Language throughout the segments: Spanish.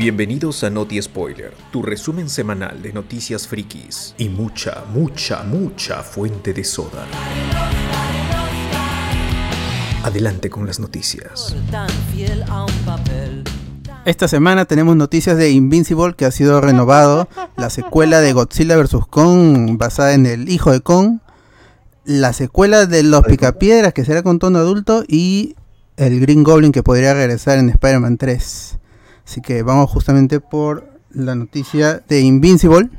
Bienvenidos a Noti Spoiler, tu resumen semanal de noticias frikis y mucha, mucha, mucha fuente de soda. Adelante con las noticias. Esta semana tenemos noticias de Invincible que ha sido renovado, la secuela de Godzilla vs. Kong basada en el hijo de Kong, la secuela de Los Picapiedras que será con tono adulto y el Green Goblin que podría regresar en Spider-Man 3. Así que vamos justamente por la noticia de Invincible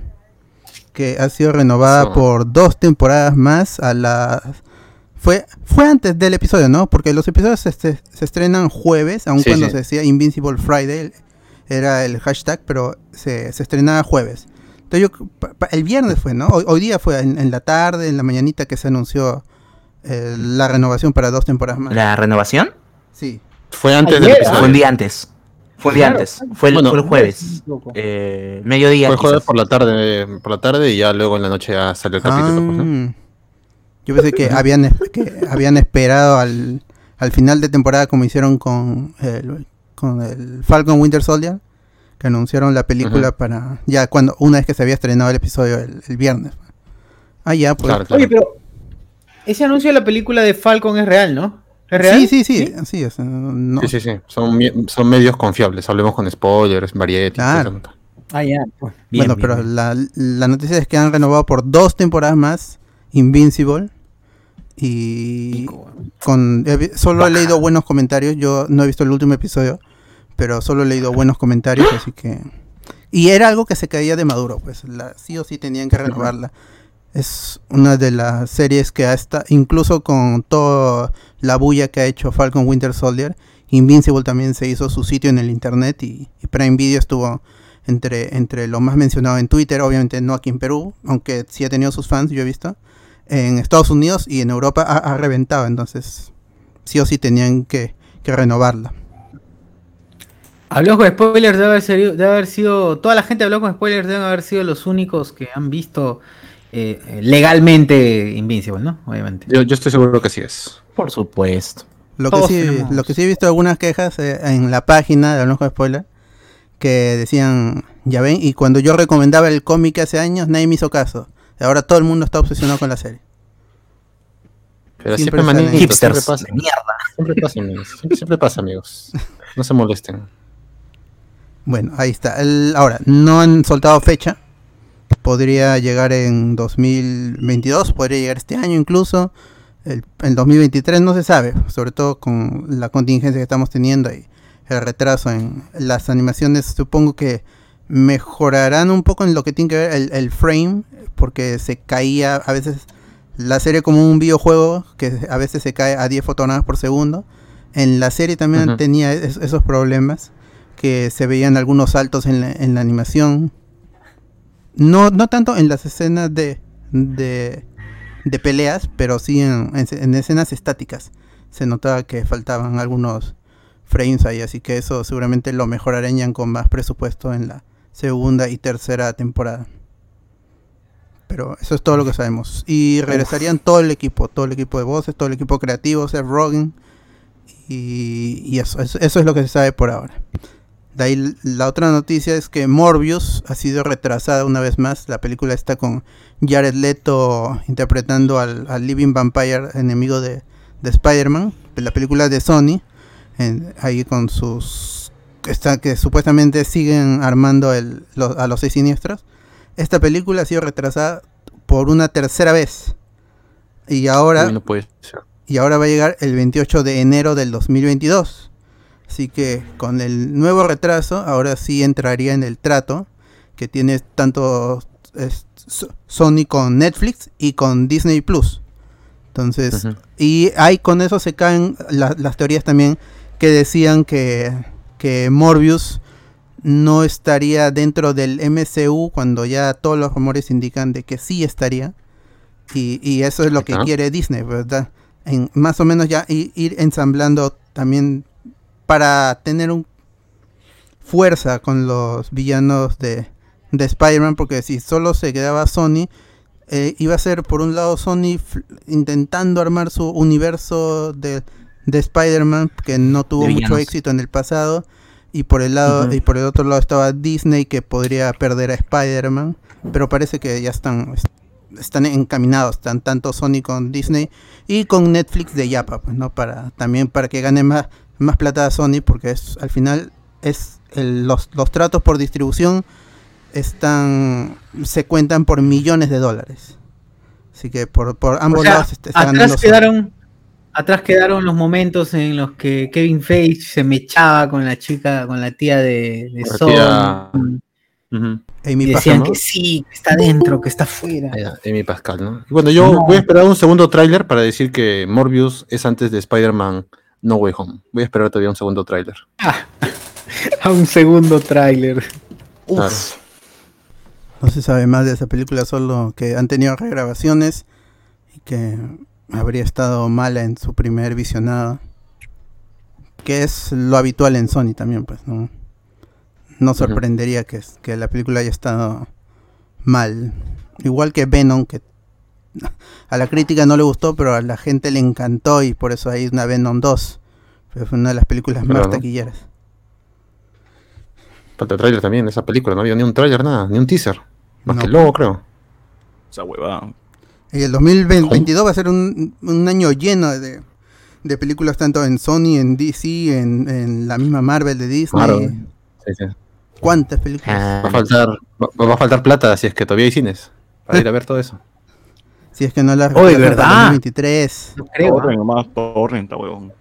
que ha sido renovada por dos temporadas más a la fue, fue antes del episodio, ¿no? Porque los episodios se, se, estrenan jueves, aun cuando se decía Invincible Friday, era el hashtag, pero se, se estrenaba jueves. Entonces yo, el viernes fue, ¿no? Hoy, día fue en, la tarde, en la mañanita que se anunció eh, la renovación para dos temporadas más. ¿La renovación? Sí. Fue antes del episodio. Fue un día antes. Fue antes. Fue el, fue el jueves. Eh, mediodía. Fue el jueves por la tarde, por la tarde y ya luego en la noche ya salió el capítulo. Pues, ¿no? Yo pensé que habían, que habían esperado al, al final de temporada como hicieron con el, con el Falcon Winter Soldier, que anunciaron la película para ya cuando una vez que se había estrenado el episodio el, viernes. Ah, ya, pues. Oye, pero ese anuncio de la película de Falcon es real, ¿no? ¿Es real? Sí, sí, sí, sí, es, sí, sí, sí. Son, son medios confiables. Hablemos con spoilers, variety. Claro. Ah, ya. Pues. bueno, pero La, la noticia es que han renovado por dos temporadas más Invincible. Y con solo he leído buenos comentarios. Yo no he visto el último episodio, pero solo he leído buenos comentarios, así que. Y era algo que se caía de maduro, pues la, sí o sí tenían que renovarla. Es una de las series que hasta, incluso con toda la bulla que ha hecho Falcon Winter Soldier, Invincible también se hizo su sitio en el internet y, y Prime Video estuvo entre, entre lo más mencionado en Twitter, obviamente no aquí en Perú, aunque sí ha tenido sus fans, yo he visto en Estados Unidos y en Europa ha, reventado, entonces sí o sí tenían que, renovarla. Habló con spoilers, debe haber, sido, debe haber sido, toda la gente habló con spoilers, deben haber sido los únicos que han visto eh, legalmente Invincible, ¿no? Obviamente. Yo, estoy seguro que sí es. Por supuesto. Lo que, sí, lo que sí he visto algunas quejas eh, en la página de Hablamos con Spoilers que decían, ya ven, y cuando yo recomendaba el cómic hace años, nadie me hizo caso. Ahora todo el mundo está obsesionado con la serie. Pero siempre, siempre hipsters pasa. mierda. Siempre pasa, amigos. Siempre, pasa, amigos. No se molesten. Bueno, ahí está. ahora, no han soltado fecha. Podría llegar en 2022, podría llegar este año incluso. El, en 2023 no se sabe, sobre todo con la contingencia que estamos teniendo y el retraso en las animaciones. Supongo que mejorarán un poco en lo que tiene que ver el, frame, porque se caía a veces la serie como un videojuego, que a veces se cae a 10 fotogramas por segundo. En la serie también tenía esos problemas, que se veían algunos saltos en la, animación. No, no tanto en las escenas de, de, peleas, pero sí en, en escenas estáticas. Se notaba que faltaban algunos frames ahí, así que eso seguramente lo mejorarían con más presupuesto en la, segunda y tercera temporada. Pero eso es todo lo que sabemos. Y regresarían todo el equipo, todo el equipo de voces, todo el equipo creativo, Seth Rogen. Y, eso, eso, es lo que se sabe por ahora. De ahí la otra noticia es que Morbius ha sido retrasada una vez más. La película está con Jared Leto interpretando al, Living Vampire, enemigo de, de Spider-Man. La película de Sony. ahí con sus está, que supuestamente siguen armando el, a los seis siniestros. Esta película ha sido retrasada por una tercera vez. Y ahora, y ahora va a llegar el 28 de enero del 2022. Así que con el nuevo retraso, ahora sí entraría en el trato que tiene tanto Sony con Netflix y con Disney Plus. Entonces, y ahí con eso se caen las teorías también que decían que que Morbius no estaría dentro del MCU cuando ya todos los rumores indican de que sí estaría. Y, eso es lo que quiere Disney, ¿verdad? En, más o menos ya ir, ensamblando también para tener un fuerza con los villanos de, de Spider-Man, porque si solo se quedaba Sony, eh, iba a ser por un lado Sony intentando armar su universo de de Spider-Man, que no tuvo mucho éxito en el pasado, Y por el lado, y por el otro lado estaba Disney que podría perder a Spider-Man. Pero parece que ya están, están encaminados, están tanto Sony con Disney y con Netflix de Yapa, pues, ¿no? Para, también para que gane más, más plata a Sony, porque es, al final es los, los tratos por distribución están se cuentan por millones de dólares. Así que por, por ambos lados está, atrás quedaron atrás quedaron los momentos en los que Kevin Feige se mechaba con la chica, con la tía de, de Son. Amy decían que sí, que está dentro, que está fuera. Amy Pascal, ¿no? bueno, yo voy a esperar un segundo tráiler para decir que Morbius es antes de Spider-Man No Way Home. Voy a esperar todavía un segundo tráiler. Ah, a un segundo tráiler. No se sabe más de esa película, solo que han tenido regrabaciones y que habría estado mala en su primer visionado. Que es lo habitual en Sony también, pues, ¿no? No sorprendería que, que la película haya estado mal. Igual que Venom, que a la crítica no le gustó, pero a la gente le encantó y por eso hay una Venom 2. Fue una de las películas más taquilleras. Falta el trailer también de esa película, no había ni un trailer, nada, ni un teaser. Más que el logo, creo. Esa huevada. Y el 2022 va a ser un, un año lleno de, de, películas tanto en Sony, en DC, en, en la misma Marvel de Disney. Sí, sí. ¿Cuántas películas? Va a faltar, va, a faltar plata si es que todavía hay cines para ir a ver todo eso. Si es que no la oh, verdad. 2023. No creo. Torrent nomás, torrenta, huevón.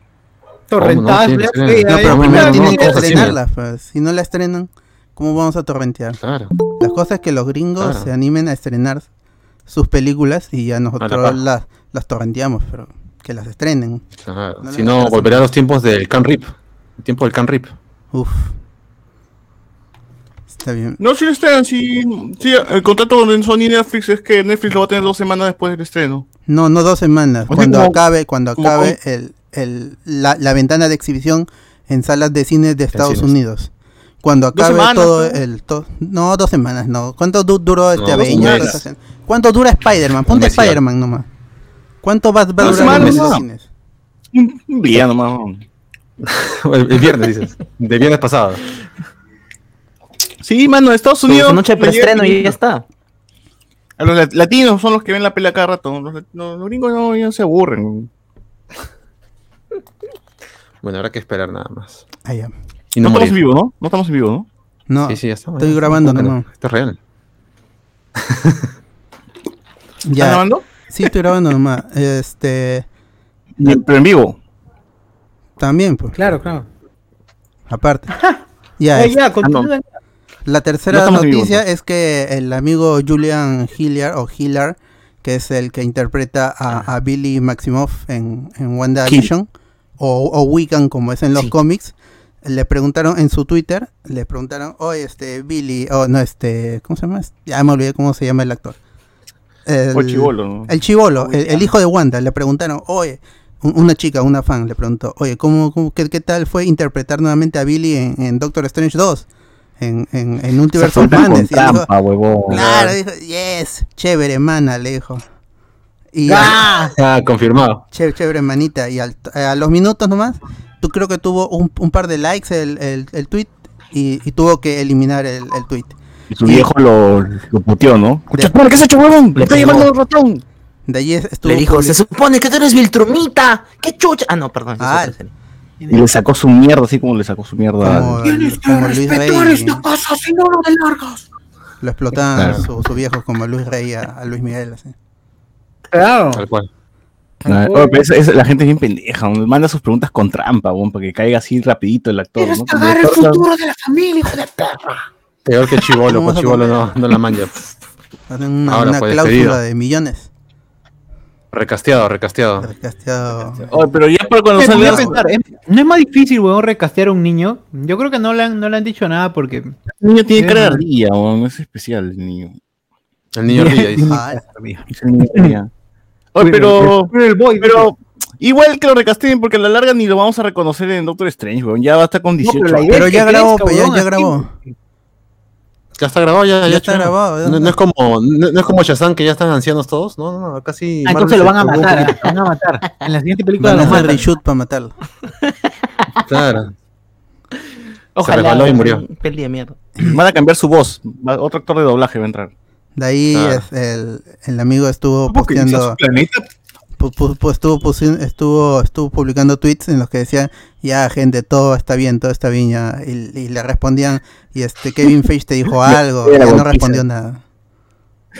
Torrentar, no, pero primero tienen que estrenarla. Pues. Si no la estrenan, ¿cómo vamos a torrentear? Claro. La cosa es que los gringos se animen a estrenar sus películas y ya nosotros las, las torrenteamos, pero que las estrenen. si no, volverá a los tiempos del Can Rip. El tiempo del Can Rip. Uf. Está bien. No, si lo estrenan, si, el contrato con Sony Netflix es que Netflix lo va a tener dos semanas después del estreno. No, no dos semanas. cuando acabe, cuando acabe el, el, la, la, ventana de exhibición en salas de cine de Estados Unidos. Cuando acabe todo el... no, dos semanas, no. ¿Cuánto duró este no, ¿Cuánto dura Spider-Man? Ponte Spider-Man nomás. ¿Cuánto va, a durar en los cines? Un día nomás. el, viernes, dices. De viernes pasado. Sí, mano, Estados Unidos. noche de preestreno y ya está. A los latinos son los que ven la pela cada rato. Los, gringos no, ya se aburren. Bueno, habrá que esperar nada más. Ah, ya. no, estamos en vivo, ¿no? No estamos en vivo, ¿no? No, sí, sí, ya estamos, estoy grabando, no. Esto es real. ¿Estás grabando? Sí, estoy grabando nomás. Este. Pero en vivo. También, pues. Claro, claro. Aparte. ya, ya, ah, La tercera noticia es que el amigo Julian Hilliard, o Hilliard, que es el que interpreta a, Billy Maximoff en, en WandaVision, o, o Wiccan como es en los cómics, le preguntaron en su Twitter, le preguntaron, oye, este, Billy, o oh, no, este, ¿cómo se llama? Ya me olvidé cómo se llama el actor. El, chivolo, El chivolo, el, hijo de Wanda, le preguntaron, oye, una chica, una fan, le preguntó, oye, ¿cómo, qué, tal fue interpretar nuevamente a Billy en, Doctor Strange 2? En, en, en Multiverse of Claro, dijo, yes, chévere, mana, le dijo. Y ¡Ah! ah confirmado. Chévere, chévere, manita. Y a los minutos nomás, tú creo que tuvo un, par de likes el, el, el tweet y, tuvo que eliminar el, el tweet. Y su viejo lo, lo puteó, ¿no? ¿qué has hecho, huevón? Le está llamando ratón. De allí estuvo. Le dijo, se supone que tú eres Viltrumita. ¡Qué chucha! Ah, no, perdón. Ah, y le sacó su mierda, así como le sacó su mierda. Como, Tienes que respetar esta casa, si no lo de largas. Lo explotaban sus su viejos como Luis Rey a, a Luis Miguel, así. Claro. Tal cual. La gente es bien pendeja, manda sus preguntas con trampa, para que caiga así rapidito el actor. ¿no? cagar el futuro de la familia, hijo de perra. Peor que Chivolo, pues Chivolo no, no la manja. Hacen una, Ahora, una cláusula de millones. Recasteado, recasteado. Recasteado. pero ya para cuando salga. No es más difícil, weón, recastear a un niño. Yo creo que no le han, no le han dicho nada porque. El niño tiene cara de ardilla, weón. Es especial el niño. El niño ardilla, dice. Ah, es el niño ardilla. Pero, pero igual que lo recasteen porque a la larga ni lo vamos a reconocer en Doctor Strange, weón. Ya va a estar con 18 pero, ya grabó, ya, ya grabó. Ya está grabado, ya, ya, está grabado. No, es como, no, es como Shazam que ya están ancianos todos, no, no, no, casi. Ah, entonces lo van a matar, van a matar. En la siguiente película van a hacer reshoot para matarlo. Claro. Ojalá. Se y murió. Peli de mierda. Van a cambiar su voz. Otro actor de doblaje va a entrar. De ahí es el, el amigo estuvo posteando. Estuvo, estuvo, estuvo publicando tweets en los que decían, ya gente, todo está bien, todo está bien, ya. Y, le respondían, y este Kevin Feige te dijo algo, y no respondió nada.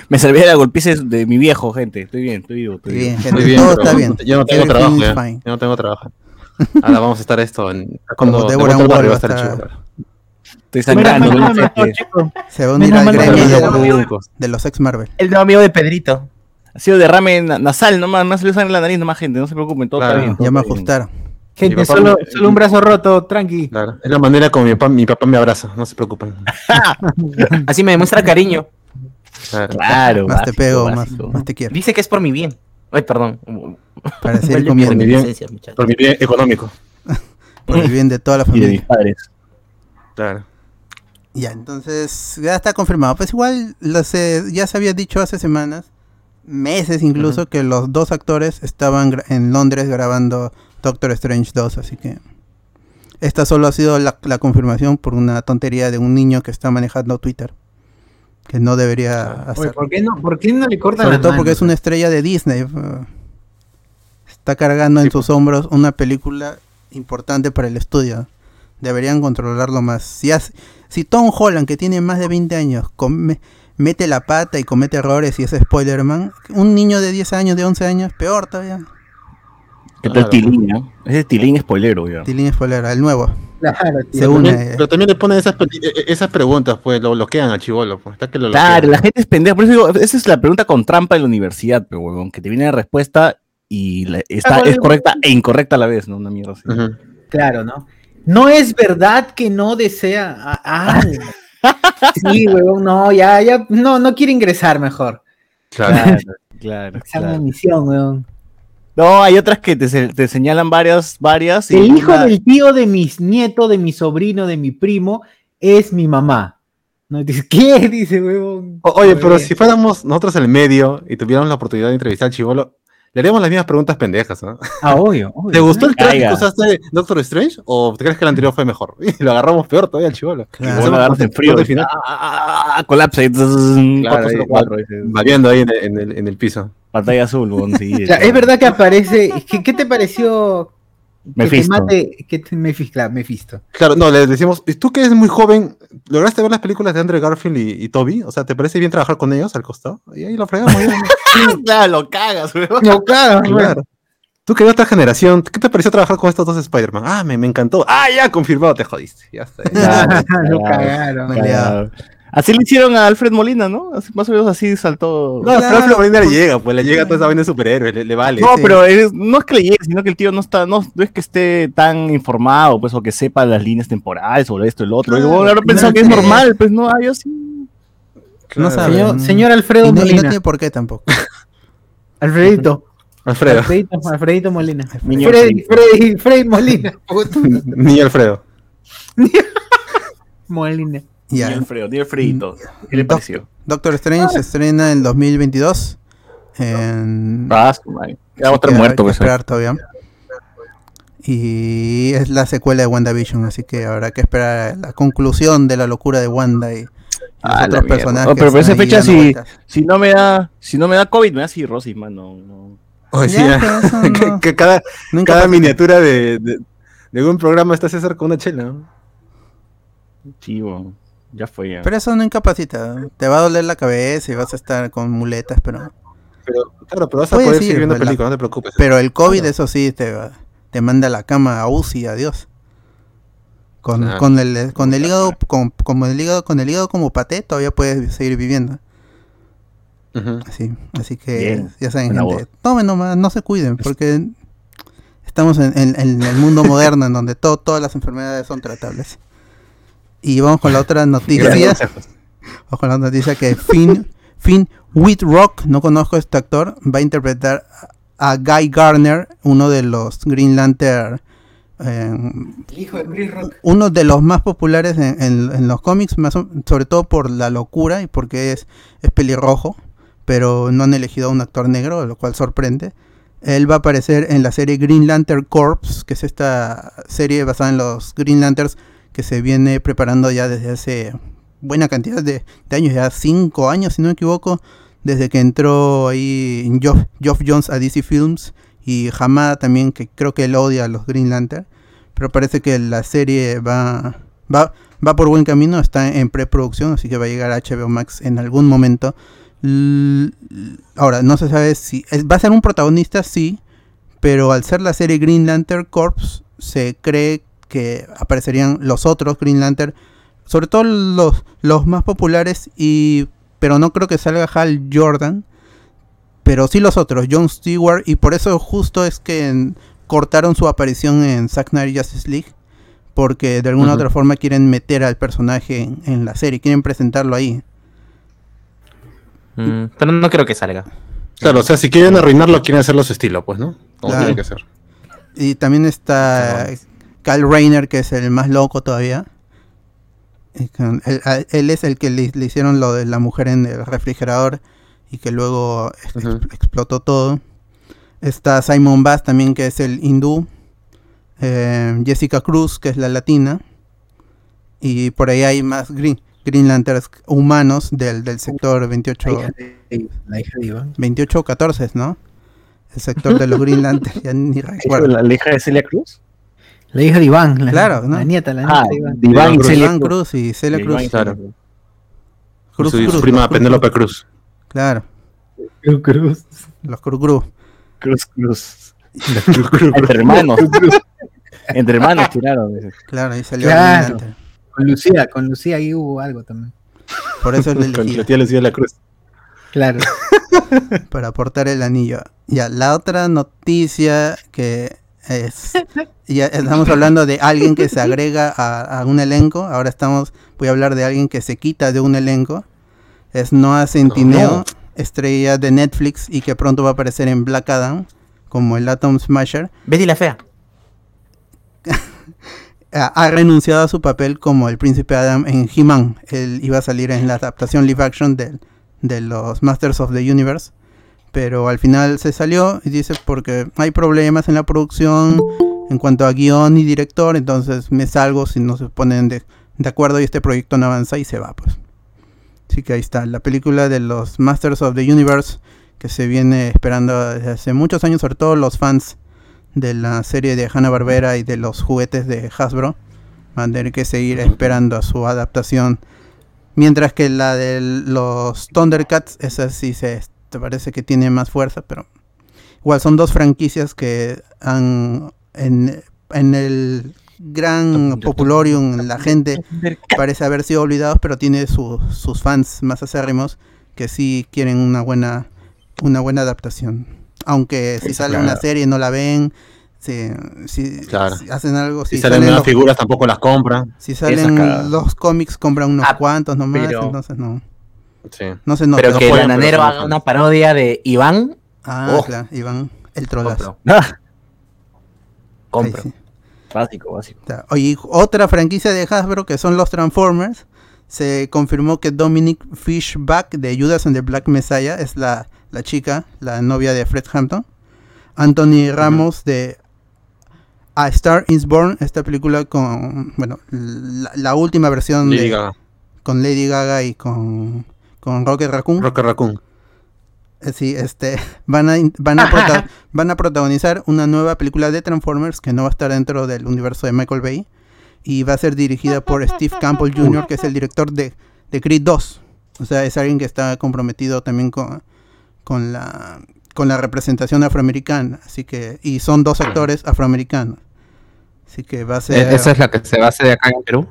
Me servía la golpiza de mi viejo, gente. Estoy bien, estoy vivo. Estoy bien, Gente, bien, todo está bien. Yo no tengo trabajo. Yo no tengo trabajo. Ahora vamos a estar esto en, cuando Deborah Warrior va a estar chido. Estoy sangrando. Se va a unir al gremio de los ex Marvel. El nuevo amigo de Pedrito. Ha sido derrame nasal, nomás, no se le sale en la nariz, nomás gente, no se preocupen, todo está bien. Ya me ajustaron. Gente, solo, solo, un brazo roto, tranqui. Claro, es la manera como mi papá, mi papá me abraza, no se preocupen. Así me demuestra cariño. Claro, más te pego, más, más, te quiero. Dice que es por mi bien. Ay, perdón. Para seguir comiendo. Por mi bien, por mi bien económico. por el bien de toda la familia. Y de mis padres. Claro. Ya, entonces ya está confirmado. Pues igual ya se había dicho hace semanas, meses incluso, que los dos actores estaban en Londres grabando Doctor Strange 2, así que esta solo ha sido la, confirmación por una tontería de un niño que está manejando Twitter. Que no debería hacer. ¿por, qué no, ¿Por qué no le cortan Sobre todo porque es una estrella de Disney. Está cargando en sus hombros una película importante para el estudio. Deberían controlarlo más. Si, si Tom Holland, que tiene más de 20 años, mete la pata y comete errores y es Spoilerman, un niño de 10 años, de 11 años, peor todavía. Claro. Es Tilín, ¿no? Es Tilín spoilero, ya. Tilín spoilero, el nuevo. Claro, pero, también, le ponen esas, e, e, esas preguntas, pues lo bloquean al chivolo. Pues, claro, la gente es pendeja. Por eso digo, esa es la pregunta con trampa en la universidad, pero huevón, que te viene la respuesta y está, es correcta e incorrecta a la vez, ¿no? Una mierda así. Claro, ¿no? No es verdad que no desea. Ah, sí, weón, no, ya, ya, no, no quiere ingresar mejor. Claro, claro. Examen misión, weón. No, hay otras que te, señalan varias, varias. El hijo del tío de mis nietos, de mi sobrino, de mi primo, es mi mamá. ¿No? Dice, ¿qué? Dice, weón. oye, pero si fuéramos nosotros en el medio y tuviéramos la oportunidad de entrevistar al chivolo, le haríamos las mismas preguntas pendejas, ¿no? Ah, obvio. ¿Te gustó el traje que usaste de Doctor Strange o te crees que el anterior fue mejor? Y lo agarramos peor todavía al chivolo. Claro. Bueno, agarras en frío. Final. Ah, ah, ah, colapsa y claro, variando ahí en el, en, el, en el piso. Pantalla azul, bon, sí, Es verdad que aparece. ¿Qué, qué te pareció Mephisto. Que te mate, claro, Mephisto. Claro, no, le decimos, ¿y tú que eres muy joven, lograste ver las películas de Andrew Garfield y, Toby? O sea, ¿te parece bien trabajar con ellos al costado? Y ahí lo fregamos. claro, lo cagas, weón. Lo cagas, claro. Tú que de otra generación, ¿qué te pareció trabajar con estos dos Spider-Man? Ah, me, me, encantó. Ah, ya, confirmado, te jodiste. Ya está. lo cagaron. Así le hicieron a Alfred Molina, ¿no? más o menos así saltó. No, Alfred Molina le llega, pues le llega toda esa vaina de superhéroes, le, vale. No, pero no es que le llegue, sino que el tío no está, no, es que esté tan informado, pues, o que sepa las líneas temporales o esto, el otro. Claro, yo pensado que es normal, pues no, yo sí. no sabe. Señor, Alfredo Molina. Y no tiene por qué tampoco. Alfredito. Alfredo. Alfredito, Alfredito Molina. Freddy, Freddy, Freddy Molina. Ni Alfredo. Molina. Ni Alfredo, ni Alfredito. ¿Qué le pareció? Doctor Strange se estrena en 2022. En... Ah, ya va a estar muerto. Que esperar todavía. Y es la secuela de WandaVision, así que habrá que esperar la conclusión de la locura de Wanda y, ah, otros personajes. pero por esa fecha, si, si, no me da, si no me da COVID, me da cirrosis, mano. No. O sea, que, cada, cada miniatura de, de, de, un programa está César con una chela. ¿no? Sí, bueno. Ya fue ya. Pero eso no incapacita. Te va a doler la cabeza y vas a estar con muletas, pero. Pero, claro, pero vas a poder seguir viendo películas, no te preocupes. Pero el COVID, eso sí, te, te manda a la cama a UCI, adiós. Con, con, el, con el hígado, con, como el hígado, con el hígado como paté, todavía puedes seguir viviendo. Así, así que ya saben, gente, tomen nomás, no se cuiden, porque estamos en, en el mundo moderno en donde todo, todas las enfermedades son tratables. Y vamos con la otra noticia. vamos con la noticia que Finn, Finn Whitrock, no conozco a este actor, va a interpretar a Guy Garner, uno de los Green Lantern. hijo de Green Rock. Uno de los más populares en, los cómics, más sobre todo por la locura y porque es, es pelirrojo, pero no han elegido a un actor negro, lo cual sorprende. Él va a aparecer en la serie Green Lantern Corps, que es esta serie basada en los Green Lanterns que se viene preparando ya desde hace buena cantidad de, años, ya cinco años si no me equivoco, desde que entró ahí Geoff, Jones a DC Films y Hamada también, que creo que él odia a los Green Lantern, pero parece que la serie va, va, va por buen camino, está en preproducción, así que va a llegar a HBO Max en algún momento. ahora, no se sabe si va a ser un protagonista, sí, pero al ser la serie Green Lantern Corps, se cree que aparecerían los otros Green Lantern, sobre todo los, los más populares, y pero no creo que salga Hal Jordan, pero sí los otros, John Stewart, y por eso justo es que cortaron su aparición en Zack Snyder Justice League, porque de alguna otra forma quieren meter al personaje en, la serie, quieren presentarlo ahí. Mm, pero no creo que salga. Claro, o sea, si quieren arruinarlo, quieren hacerlo su estilo, pues, ¿no? Como tiene que ser. Y también está Kyle Rayner, que es el más loco todavía. Él, es el que le, hicieron lo de la mujer en el refrigerador y que luego explotó todo. Está Simon Bass también, que es el hindú. Eh, Jessica Cruz, que es la latina. Y por ahí hay más Green, Green Lanterns humanos del, del sector 28. La hija de, 28 14, ¿no? El sector de los Green Lanterns, ya ni recuerdo. ¿La hija de Celia Cruz? La hija de Iván, la, claro, la nieta, la ah, nieta de Iván. Iván, Iván Cruz. y Celia Cruz. Claro. Cruz, su, Cruz, prima Penélope Cruz. Claro. Cruz Cruz. Los Cruz Cruz. Cruz Cruz. Entre hermanos. Entre hermanos tiraron. Claro, ahí salió claro. Con Lucía, con Lucía ahí hubo algo también. Por eso le Con la tía Lucía la Cruz. Claro. Para aportar el anillo. Ya, la otra noticia que es, ya estamos hablando de alguien que se agrega a, un elenco. Ahora estamos, voy a hablar de alguien que se quita de un elenco. Es Noah Centineo, estrella de Netflix y que pronto va a aparecer en Black Adam como el Atom Smasher. Betty la fea. ha, renunciado a su papel como el príncipe Adam en He-Man. Él iba a salir en la adaptación live action de, de los Masters of the Universe pero al final se salió y dice porque hay problemas en la producción en cuanto a guion y director, entonces me salgo si no se ponen de, acuerdo y este proyecto no avanza y se va pues. Así que ahí está, la película de los Masters of the Universe que se viene esperando desde hace muchos años, sobre todo los fans de la serie de Hanna-Barbera y de los juguetes de Hasbro van a tener que seguir esperando a su adaptación. Mientras que la de los Thundercats, esa sí se te parece que tiene más fuerza, pero igual son dos franquicias que han en, el gran popularium, la gente parece haber sido olvidados, pero tiene sus fans más acérrimos que sí quieren una buena una buena adaptación. Aunque si sale una serie no la ven, si, si, hacen algo, si, salen, nuevas figuras tampoco las compran. Si salen los cómics compran unos ah, cuantos nomás, entonces no. No se nota. Pero que el bananero haga una parodia de Iván. Ah, oh. claro, Iván, el trolazo. Compro. Básico, básico. Oye, otra franquicia de Hasbro que son los Transformers. Se confirmó que Dominic Fishback de Judas and the Black Messiah es la, la chica, la novia de Fred Hampton. Anthony Ramos de A Star is Born, esta película con, bueno, la, última versión de, con Lady Gaga y con con Rocket Raccoon. Rocket Raccoon. Eh, sí, este, van a, van, a van a protagonizar una nueva película de Transformers que no va a estar dentro del universo de Michael Bay y va a ser dirigida por Steve Campbell Jr., que es el director de, de Creed 2. O sea, es alguien que está comprometido también con, con, la, con la representación afroamericana. Así que, y son dos actores afroamericanos. Así que va a ser. ¿Esa es la que se va a hacer acá en Perú?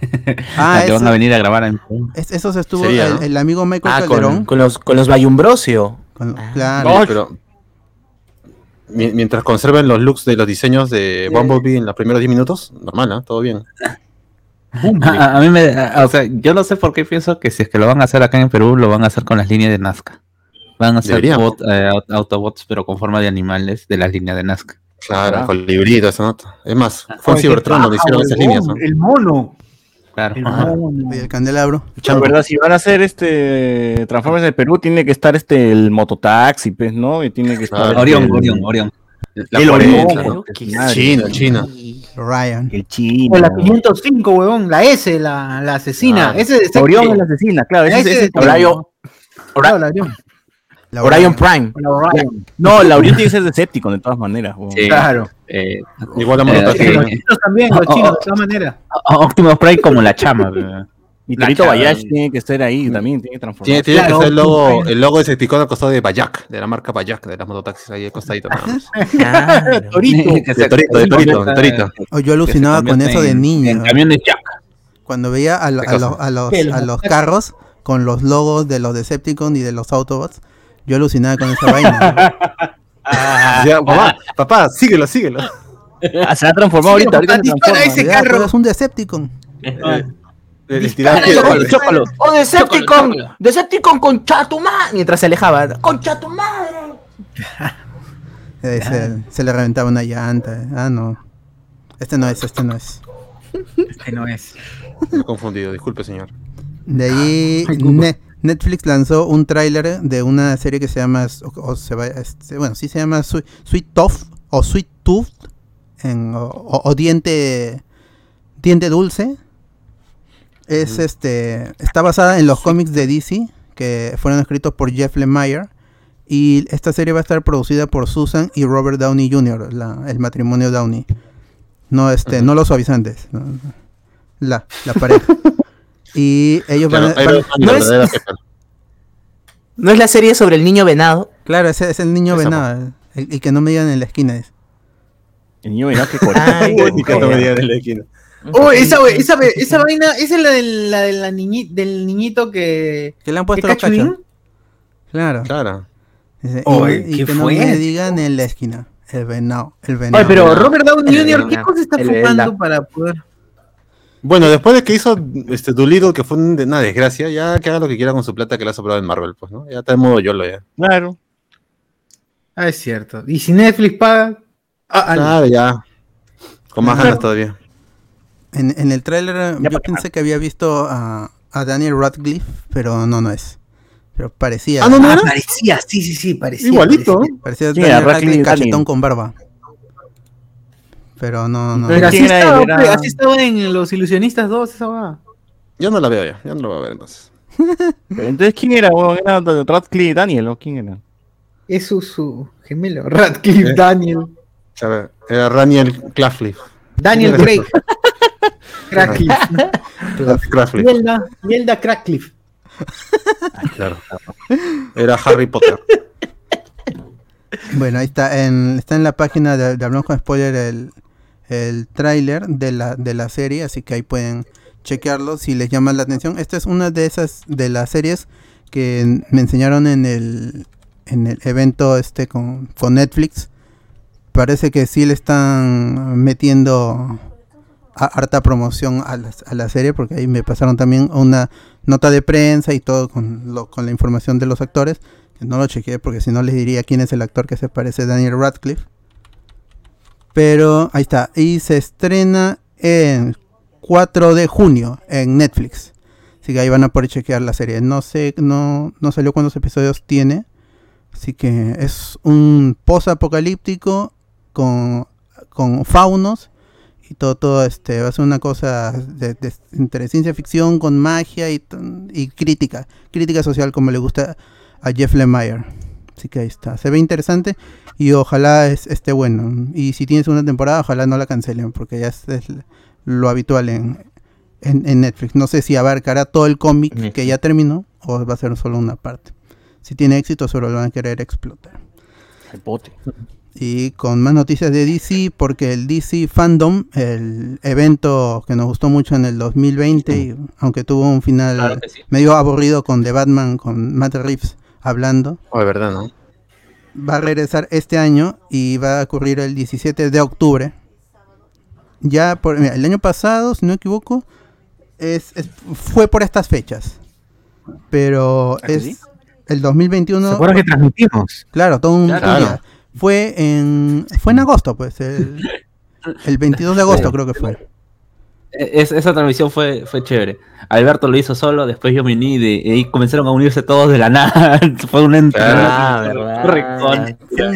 Ah, que van a venir a grabar en Eso se estuvo el, amigo Michael ah, Calderón. Con, los, con los Bayumbrosio. Ah. claro. pero mientras conserven los looks de los diseños de Bumblebee en los primeros 10 minutos, normal, ¿no? Todo bien. a, mí me, o sea, yo no sé por qué pienso que si es que lo van a hacer acá en Perú, lo van a hacer con las líneas de Nazca. Van a hacer eh, Autobots, pero con forma de animales de las líneas de Nazca. Claro, con libritos, ¿no? Es más, fue en Cybertron donde hicieron esas líneas, ¿no? El mono. El, candelabro. La verdad, si van a hacer este Transformers de Perú, tiene que estar este el mototaxi, pues, ¿no? Y tiene que estar. Orión, Orión, Orión. el Orión. Chino, chino. Ryan. El chino. La 505, huevón. La S, la, la asesina. Ah, ese de Orión es la asesina, claro. Ese, ese es Orión. Orión. Orion Prime. No, la Orion tiene que ser Decepticon de todas maneras. Sí, claro. Eh, igual la eh, Los chinos también, los chinos, de todas maneras. Optimus Prime como la chama. Y Torito Bayash tiene que estar ahí también, tiene que transformarse. Tiene, tiene que ser el logo, el logo de Decepticon al costado de Bayak, de la marca Bayak, de las mototaxis ahí al costadito. Ah, torito. De Torito, de Torito, de Torito. yo alucinaba con eso de niño. En camiones Jack. Cuando veía a, a, los, a, los, a los carros con los logos de los Decepticons y de los Autobots, yo alucinaba con esa vaina. ya, papá, papá, síguelo, síguelo. Ah, se ha transformado ahorita, ahorita ese carro. Es un Decepticon. Chócalo. Oh, Decepticon, Decepticon con chatumá. Mientras se alejaba, con chatumá. Se, se le reventaba una llanta. Ah, no. Este no es, este no es. Este no es. Me he confundido, disculpe, señor. De ahí, Netflix lanzó un tráiler de una serie que se llama, o, se va, este, bueno, sí se llama Sweet, Tooth o Sweet Tooth, en, o, diente, diente dulce. Es este, está basada en los cómics de DC que fueron escritos por Jeff Lemire y esta serie va a estar producida por Susan y Robert Downey Jr., el matrimonio Downey. No este, no los suavizantes, la, la pareja. Y ellos van, a, ¿no, es, ¿No es la serie sobre el niño venado? Claro, ese es el niño venado. Y que no me digan en la esquina. El niño venado que corta. que no me digan en la esquina. Oh, esa, esa, esa vaina, esa es la, de la, de la niñi, del niñito que. Que le han puesto los cachos. Claro. Claro. oh, y, que no me digan en la esquina. El venado. El venado. Oye, pero Robert Downey Jr., ¿qué cosa está fumando para poder.? Bueno, después de que hizo este Doolittle, que fue una desgracia, ya que haga lo que quiera con su plata que le ha sobrado en Marvel, pues, ¿no? Ya está de modo YOLO ya. Claro. Ah, es cierto. ¿Y si Netflix paga? Ah, claro, ya. Con más ganas todavía. En, en el tráiler yo pensé que había visto a, a, Daniel Radcliffe, pero no, no es. Pero parecía. Ah, no, no, ah, parecía, sí, sí, sí, parecía. Igualito. Parecía, Daniel Radcliffe cachetón con barba. Pero no, no. Pero así, estaba, pues, así estaba en Los Ilusionistas 2, esa va. Yo no la veo ya, ya no la voy a ver entonces. Pero entonces, ¿quién era? ¿Era Radcliffe Daniel o quién era? Es su, gemelo, Radcliffe eh, Daniel. A ver, era Daniel Clafliffe. Daniel Craig. Crackcliffe. Mielda, Mielda Crackcliffe. Ah, claro. Era Harry Potter. Bueno, ahí está en, está en la página de, de Hablamos con Spoiler el, el tráiler de la, de la serie, así que ahí pueden chequearlo si les llama la atención. Esta es una de esas de las series que me enseñaron en el, en el evento este con, con Netflix. Parece que sí le están metiendo harta promoción a la, a la, serie porque ahí me pasaron también una nota de prensa y todo con, lo, con la información de los actores. No lo chequeé porque si no les diría quién es el actor que se parece Daniel Radcliffe. Pero ahí está. Y se estrena en 4 de junio en Netflix. Así que ahí van a poder chequear la serie. No sé, no, no salió cuántos episodios tiene. Así que es un post-apocalíptico con, con faunos. Y todo, todo este va a ser una cosa de, entre ciencia ficción con magia y, y crítica. Crítica social como le gusta a Jeff Lemire. Así que ahí está. Se ve interesante y ojalá esté bueno. Y si tienes una temporada, ojalá no la cancelen porque ya es, lo habitual en, en, Netflix. No sé si abarcará todo el cómic que ya terminó o va a ser solo una parte. Si tiene éxito, solo lo van a querer explotar. El bote. Y con más noticias de DC, porque el DC Fandom, el evento que nos gustó mucho en el 2020, aunque tuvo un final medio aburrido con The Batman, con Matt Reeves, hablando. Oh, de verdad, ¿no? Va a regresar este año y va a ocurrir el 17 de octubre. Ya por el año pasado, si no me equivoco, es, fue por estas fechas. Pero ¿Ah, es el 2021. ¿Se acuerdan que transmitimos? Claro, todo un día. Fue en fue en agosto, pues el, el 22 de agosto creo que fue. Esa transmisión fue, fue chévere. Alberto lo hizo solo, después yo me uní y ahí comenzaron a unirse todos de la nada. fue un ah,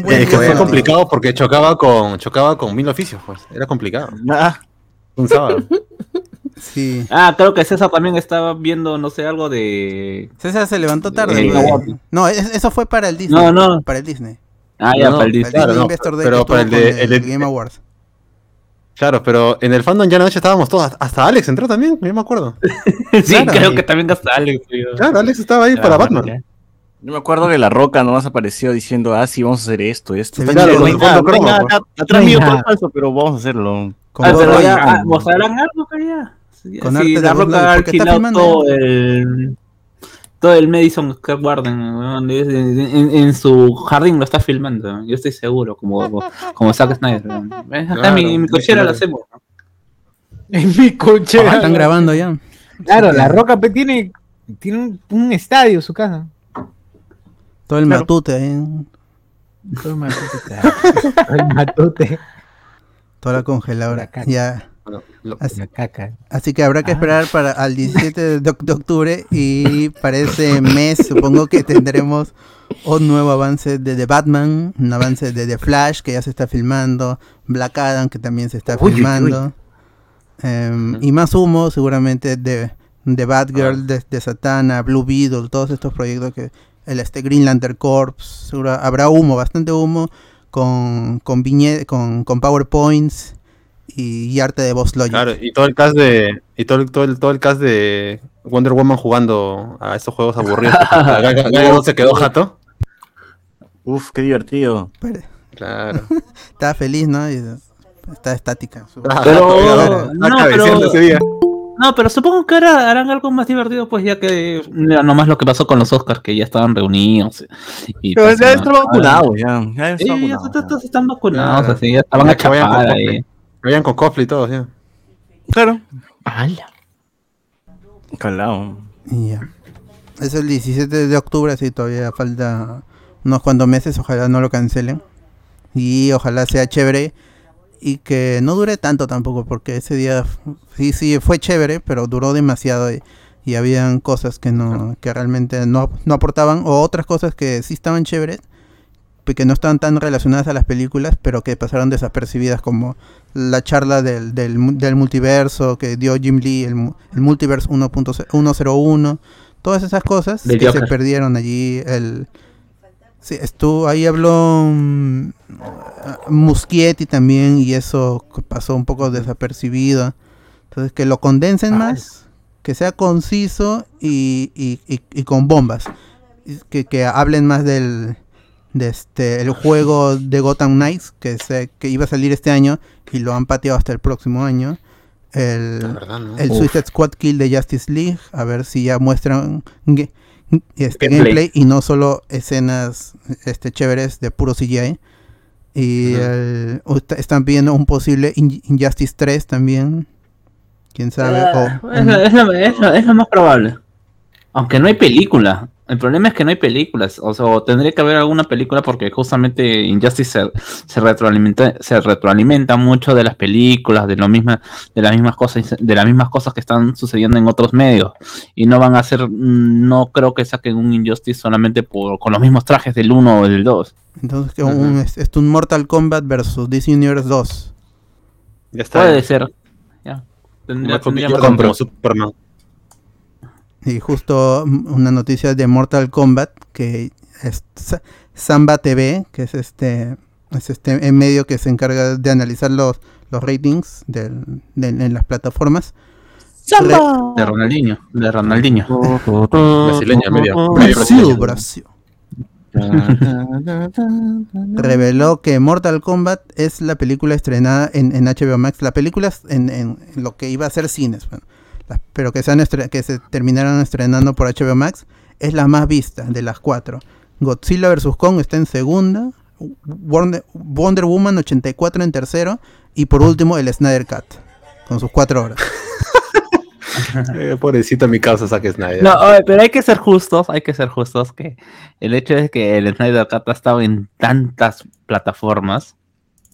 Es que fue complicado porque chocaba con chocaba con mil oficios, pues. Era complicado. Ah, un sábado. Sí. Ah, creo que César también estaba viendo, no sé, algo de. César se levantó tarde. no, eso fue para el Disney. No, no. Para el Disney. Ah, ya, para el Disney. Claro, pero para el de, el, Game Awards. Claro, pero en el fandom ya noche estábamos todos. Hasta Alex entró también, yo me acuerdo. sí, creo que también hasta Alex. Claro, Alex estaba ahí para Batman. Yo me acuerdo que La Roca nomás apareció diciendo, ah, sí, vamos a hacer esto, esto. Claro, con el fondo cromo. Atrás mío todo falso, pero vamos a hacerlo. Ah, pero ya, ah, ¿mostrarán algo que ya? Con sí, arte La Roca ha alquilado todo el todo el Madison Square Garden en, su jardín lo está filmando, yo estoy seguro, como, como Zack Snyder. Acá mi, mi cochera lo hacemos. En mi cochera. Ah, están grabando ya. Claro, la Roca tiene, tiene un, estadio su casa. Todo el matute ahí. Todo el matute. Todo el matute. Toda la congeladora. Ya así, que habrá que ah. esperar para al 17 de, octubre y para ese mes supongo que tendremos un nuevo avance de The Batman, un avance de The Flash que ya se está filmando, Black Adam que también se está filmando em, y más humo seguramente de, The Batgirl, ah. de, Satana, Blue Beetle, todos estos proyectos que el este Green Lantern Corps, seguro habrá humo, bastante humo con con, con, con PowerPoints y, arte de Boss Logic. Claro, y todo el cast de y todo, todo, el, todo el cast de Wonder Woman jugando a estos juegos aburridos. no se quedó jato. Uf, qué divertido. Claro. Estaba feliz, ¿no? está estática. Pero, no, pero, no, pero supongo que ahora harán algo más divertido, pues ya que no nomás lo que pasó con los Oscars, que ya estaban reunidos. Y, pero ya están vacunados, ya. Ya, sí, ya están vacunados, así, ya estaban a chapar ahí. Vayan con cofre y todo, ¿sí? Claro. ¡Hala! Calado. Ya. Es el 17 de octubre, así todavía falta unos cuantos meses. Ojalá no lo cancelen. Y ojalá sea chévere. Y que no dure tanto tampoco, porque ese día sí, sí fue chévere, pero duró demasiado. Y, y habían cosas que no que realmente no, no aportaban, o otras cosas que sí estaban chéveres que no estaban tan relacionadas a las películas, pero que pasaron desapercibidas, como la charla del, del, multiverso que dio Jim Lee, el, el Multiverse 1.101, todas esas cosas que se perdieron allí. El, sí, estuvo, ahí habló um, Muschietti también, y eso pasó un poco desapercibido. Entonces, que lo condensen más, que sea conciso y, y, y con bombas. Que, que hablen más del, de este el juego de Gotham Knights que se, que iba a salir este año y lo han pateado hasta el próximo año. El, el Suicide Squad Kill de Justice League a ver si ya muestran este gameplay. y no solo escenas este chéveres de puro CGI y están pidiendo un posible Injustice 3 también. Quién sabe ah, es lo más probable. Aunque no hay película el problema es que no hay películas, o sea, tendría que haber alguna película porque justamente Injustice se, retroalimenta, se retroalimenta mucho de las películas, de lo misma, de las mismas cosas, de las mismas cosas que están sucediendo en otros medios. Y no van a hacer, no creo que saquen un Injustice solamente por, con los mismos trajes del 1 o del 2. Entonces, que un, es, un Mortal Kombat versus DC Universe 2. Ya está. Puede ser. Ya. Tendría, tendría compro Superman. Y justo una noticia de Mortal Kombat que es Samba TV, que es este es este medio que se encarga de analizar los, los ratings de, en las plataformas. ¡Samba! de Ronaldinho, de Ronaldinho. Brasileña, medio, Brasil, Brasil. Reveló que Mortal Kombat es la película estrenada en, en HBO Max. La película en, en, lo que iba a ser cines. Bueno, pero que se, que se terminaron estrenando por HBO Max, es la más vista de las cuatro. Godzilla vs. Kong está en segunda, Wonder, Woman 84 en tercero, y por último el Snyder Cut, con sus cuatro horas. eh, pobrecito mi causa saque Snyder. No, pero hay que ser justos, hay que ser justos que el hecho de que el Snyder Cut ha estado en tantas plataformas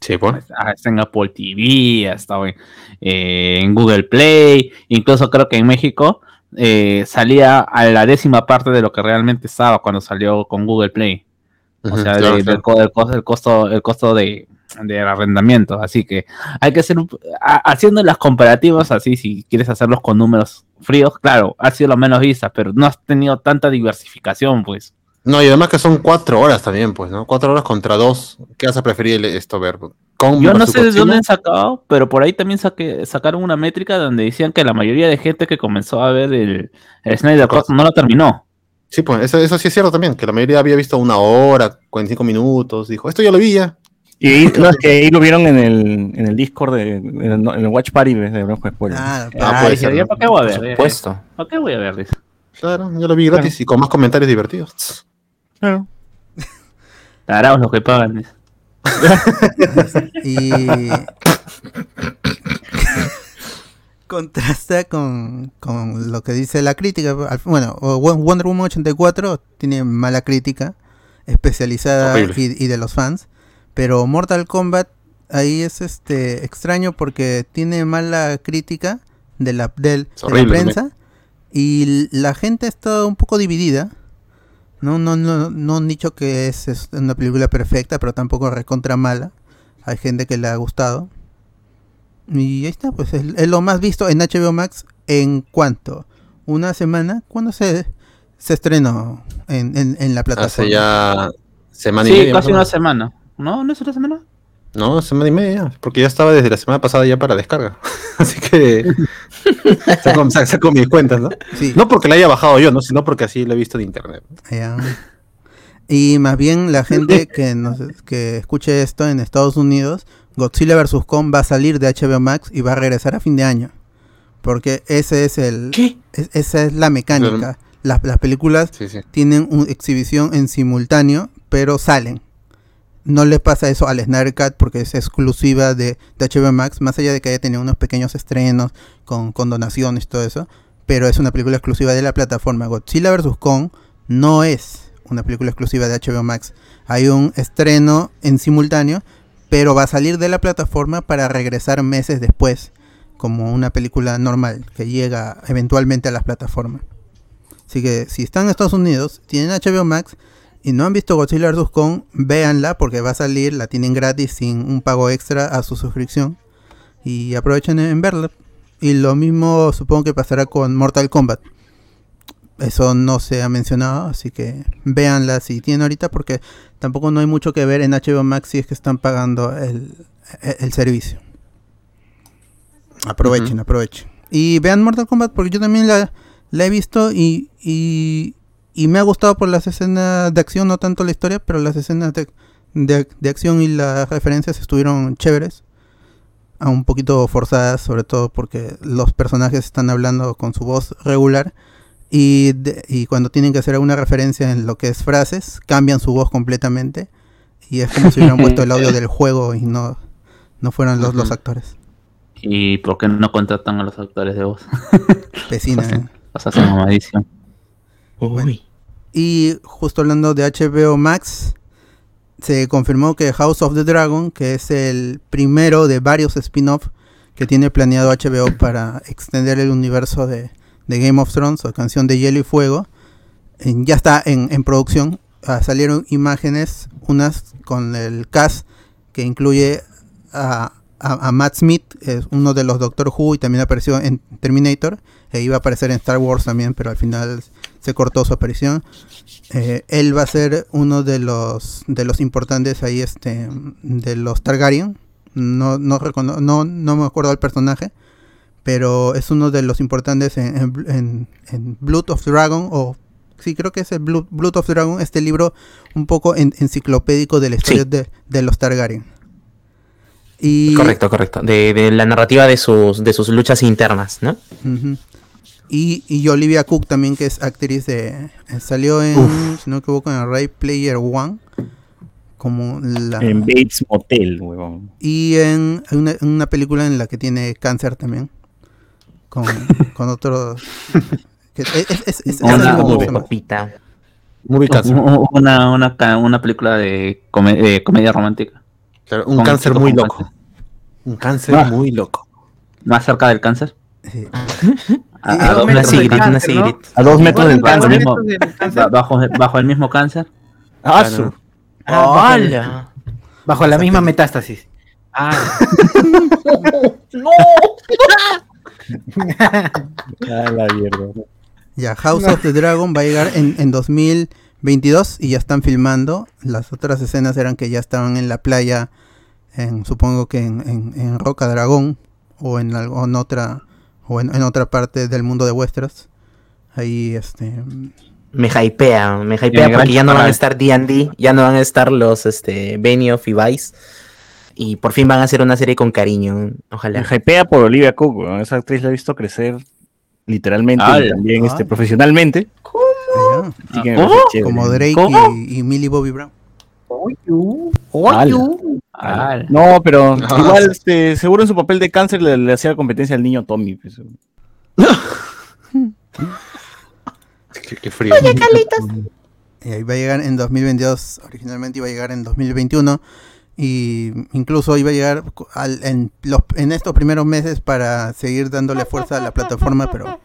Sí, pues. Ha estado en Apple TV, ha estado en, eh, en Google Play, incluso creo que en México eh, salía a la décima parte de lo que realmente estaba cuando salió con Google Play. O sea, claro, de- claro. del co- del costo, el costo, el costo de, del arrendamiento. Así que hay que hacer un, a- haciendo las comparativas así, si quieres hacerlos con números fríos, claro, ha sido lo menos vista, pero no has tenido tanta diversificación, pues. No, y además que son cuatro horas también, pues, ¿no? Cuatro horas contra dos. ¿Qué vas a preferir esto ver? ¿Con Yo no sé de dónde han sacado, pero por ahí también saqué- sacaron una métrica donde decían que la mayoría de gente que comenzó a ver el, el Snyder Cut no lo terminó. Sí, pues, eso, eso sí es cierto también, que la mayoría había visto una hora, 45 minutos, dijo, esto yo lo vi ya. Y ahí, no, es que ahí lo vieron en el, en el Discord, de, en, el, en el Watch Party de Blanco Spoiler. Ah, Ah, Ah, puede dije, ser, ¿ya ¿no? ¿para qué voy a Por ver? supuesto. ¿Para qué voy a ver? Dice. Claro, yo lo vi gratis y con más comentarios divertidos. Claro. Taraos los que pagan. y contrasta con, con lo que dice la crítica. Bueno, Wonder Woman 84 tiene mala crítica especializada y, y de los fans, pero Mortal Kombat ahí es este extraño porque tiene mala crítica de la, del- de la prensa y la gente está un poco dividida. No, no, no, no han dicho que es, es una película perfecta, pero tampoco recontra mala. Hay gente que le ha gustado. Y ahí está, pues es, es lo más visto en HBO Max en cuanto una semana. ¿Cuándo se, se estrenó en, en, en la plataforma? Hace ya semana y Sí, media. casi una semana. ¿No? ¿No es una semana? No, semana y media, porque ya estaba desde la semana pasada ya para descarga. Así que saco, sa- saco mis cuentas, ¿no? Sí, No porque la haya bajado yo, ¿no? Sino porque así lo he visto en internet. ya. Y más bien la gente que nos que escuche esto en Estados Unidos, Godzilla vs. Kong va a salir de HBO Max y va a regresar a fin de año. Porque ese es el ¿Qué? es- esa es la mecánica. Las, las películas Sí, sí. tienen una exhibición en simultáneo, pero salen. No le pasa eso al Snyder Cut porque es exclusiva de, HBO Max, más allá de que haya tenido unos pequeños estrenos con, con donaciones y todo eso, pero es una película exclusiva de la plataforma. Godzilla vs. Kong no es una película exclusiva de HBO Max. Hay un estreno en simultáneo, pero va a salir de la plataforma para regresar meses después, como una película normal que llega eventualmente a las plataformas. Así que si están en Estados Unidos, tienen HBO Max y no han visto Godzilla vs. Kong, véanla porque va a salir, la tienen gratis sin un pago extra a su suscripción. Y aprovechen en verla. Y lo mismo supongo que pasará con Mortal Kombat. Eso no se ha mencionado, así que véanla si tienen ahorita porque tampoco no hay mucho que ver en HBO Max si es que están pagando el, el- el servicio. Aprovechen, aprovechen. Y vean Mortal Kombat porque yo también la, la he visto y, y, y me ha gustado por las escenas de acción, no tanto la historia, pero las escenas de, de, de acción y las referencias estuvieron chéveres. A un poquito forzadas, sobre todo porque los personajes están hablando con su voz regular. Y, de- y cuando tienen que hacer alguna referencia en lo que es frases, cambian su voz completamente. Y es como si hubieran puesto el audio del juego y no, no fueran los, los actores. ¿Y por qué no contratan a los actores de voz? ¿eh? Los hacen mamadísimo. Uy. Y justo hablando de HBO Max, se confirmó que House of the Dragon, que es el primero de varios spin-off que tiene planeado HBO para extender el universo de, Game of Thrones o Canción de Hielo y Fuego, ya está en, en producción. Ah, salieron imágenes, unas con el cast que incluye a, a- a Matt Smith, es uno de los Doctor Who y también apareció en Terminator, e iba a aparecer en Star Wars también, pero al final se cortó su aparición. Eh, él va a ser uno de los de los importantes ahí este de los Targaryen. No no, no no me acuerdo del personaje, pero es uno de los importantes en, en- en- en Blood of Dragon o sí creo que es el Blood, Blood of Dragon, este libro un poco en- enciclopédico de la historia Sí. de, de los Targaryen. Y Correcto, correcto. De, de la narrativa de sus, de sus luchas internas, ¿no? Y, y Olivia Cook también, que es actriz de... eh, salió en, si no me equivoco, en Ray Player One. Como la... En Bates Motel, huevón. y en una, en una película en la que tiene cáncer también. Con, con otros... es, es- es- es- Una- una- Papita. Una, una, ca- una película de, come- de comedia romántica. Claro, un cáncer muy loco. Un cáncer Ah. muy loco. Más cerca del cáncer. Sí. A, a dos metros cáncer, ¿no? A dos metros del ¿Cuántos cáncer. mismo. bajo, bajo el mismo cáncer. Ah, Claro. su. Ah, bajo, bajo la misma metástasis. Ah, Ah, la mierda. Ya, House of the Dragon va a llegar en, en 2022 y ya están filmando. Las otras escenas eran que ya estaban en la playa, en, supongo que en, en- en Roca Dragón o en, algo, en otra o en, en otra parte del mundo de Westeros. Ahí, este, Me hypea, me hypea porque ya no van a estar D&D, ya no van a estar los este, Benioff y Vice. Y por fin van a hacer una serie con cariño. Me Ojalá. hypea por Olivia Cook. Esa actriz la he visto crecer literalmente y ¡Hala! también este, Ah. profesionalmente. allá, Como Drake ¿Cómo? y, y Millie Bobby Brown. No, pero igual, este, seguro en su papel de cáncer le, le hacía competencia al niño Tommy. pues. Qué, qué frío. Y ahí va a llegar en 2022, originalmente iba a llegar en 2021 y incluso iba a llegar al- en, los, en estos primeros meses para seguir dándole fuerza a la plataforma, pero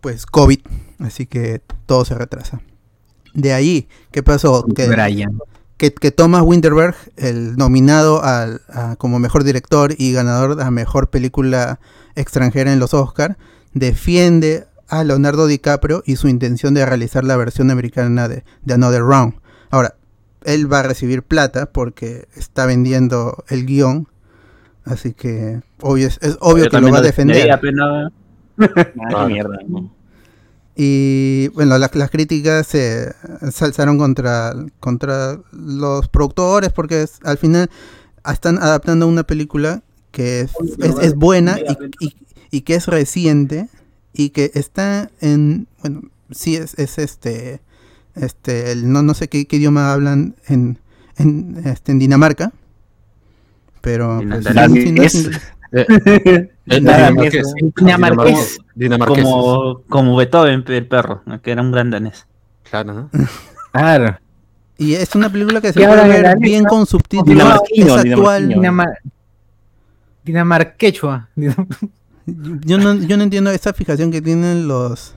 pues COVID, así que todo se retrasa. De ahí, ¿qué pasó? Que, Brian. que, que Thomas Winterberg, el nominado al, a- como mejor director y ganador a mejor película extranjera en los Oscar, defiende a Leonardo DiCaprio y su intención de realizar la versión americana de, de Another Round. Ahora, él va a recibir plata porque está vendiendo el guion, así que obvio, es, es obvio que lo va a defender. Ah. Y bueno, la- las críticas se se alzaron contra, contra los productores porque es- al final están adaptando una película que es, es- es buena y, y- y que es reciente y que está en, bueno, sí es, es este, este, el- no, no sé qué, qué idioma hablan en, en, este, en Dinamarca, pero pues, sí, sí, no inglés. Eh, Dinamarqués. Dinamarqués. Dinamarqués. como, como Beethoven, el perro, que era un gran danés. Claro, ¿no? Claro. Y es una película que se ¿Qué puede ver bien con subtítulos. Dinamarquino, es actual. Dinamar Dinamarquechua. Yo no, yo no entiendo esa fijación que tienen los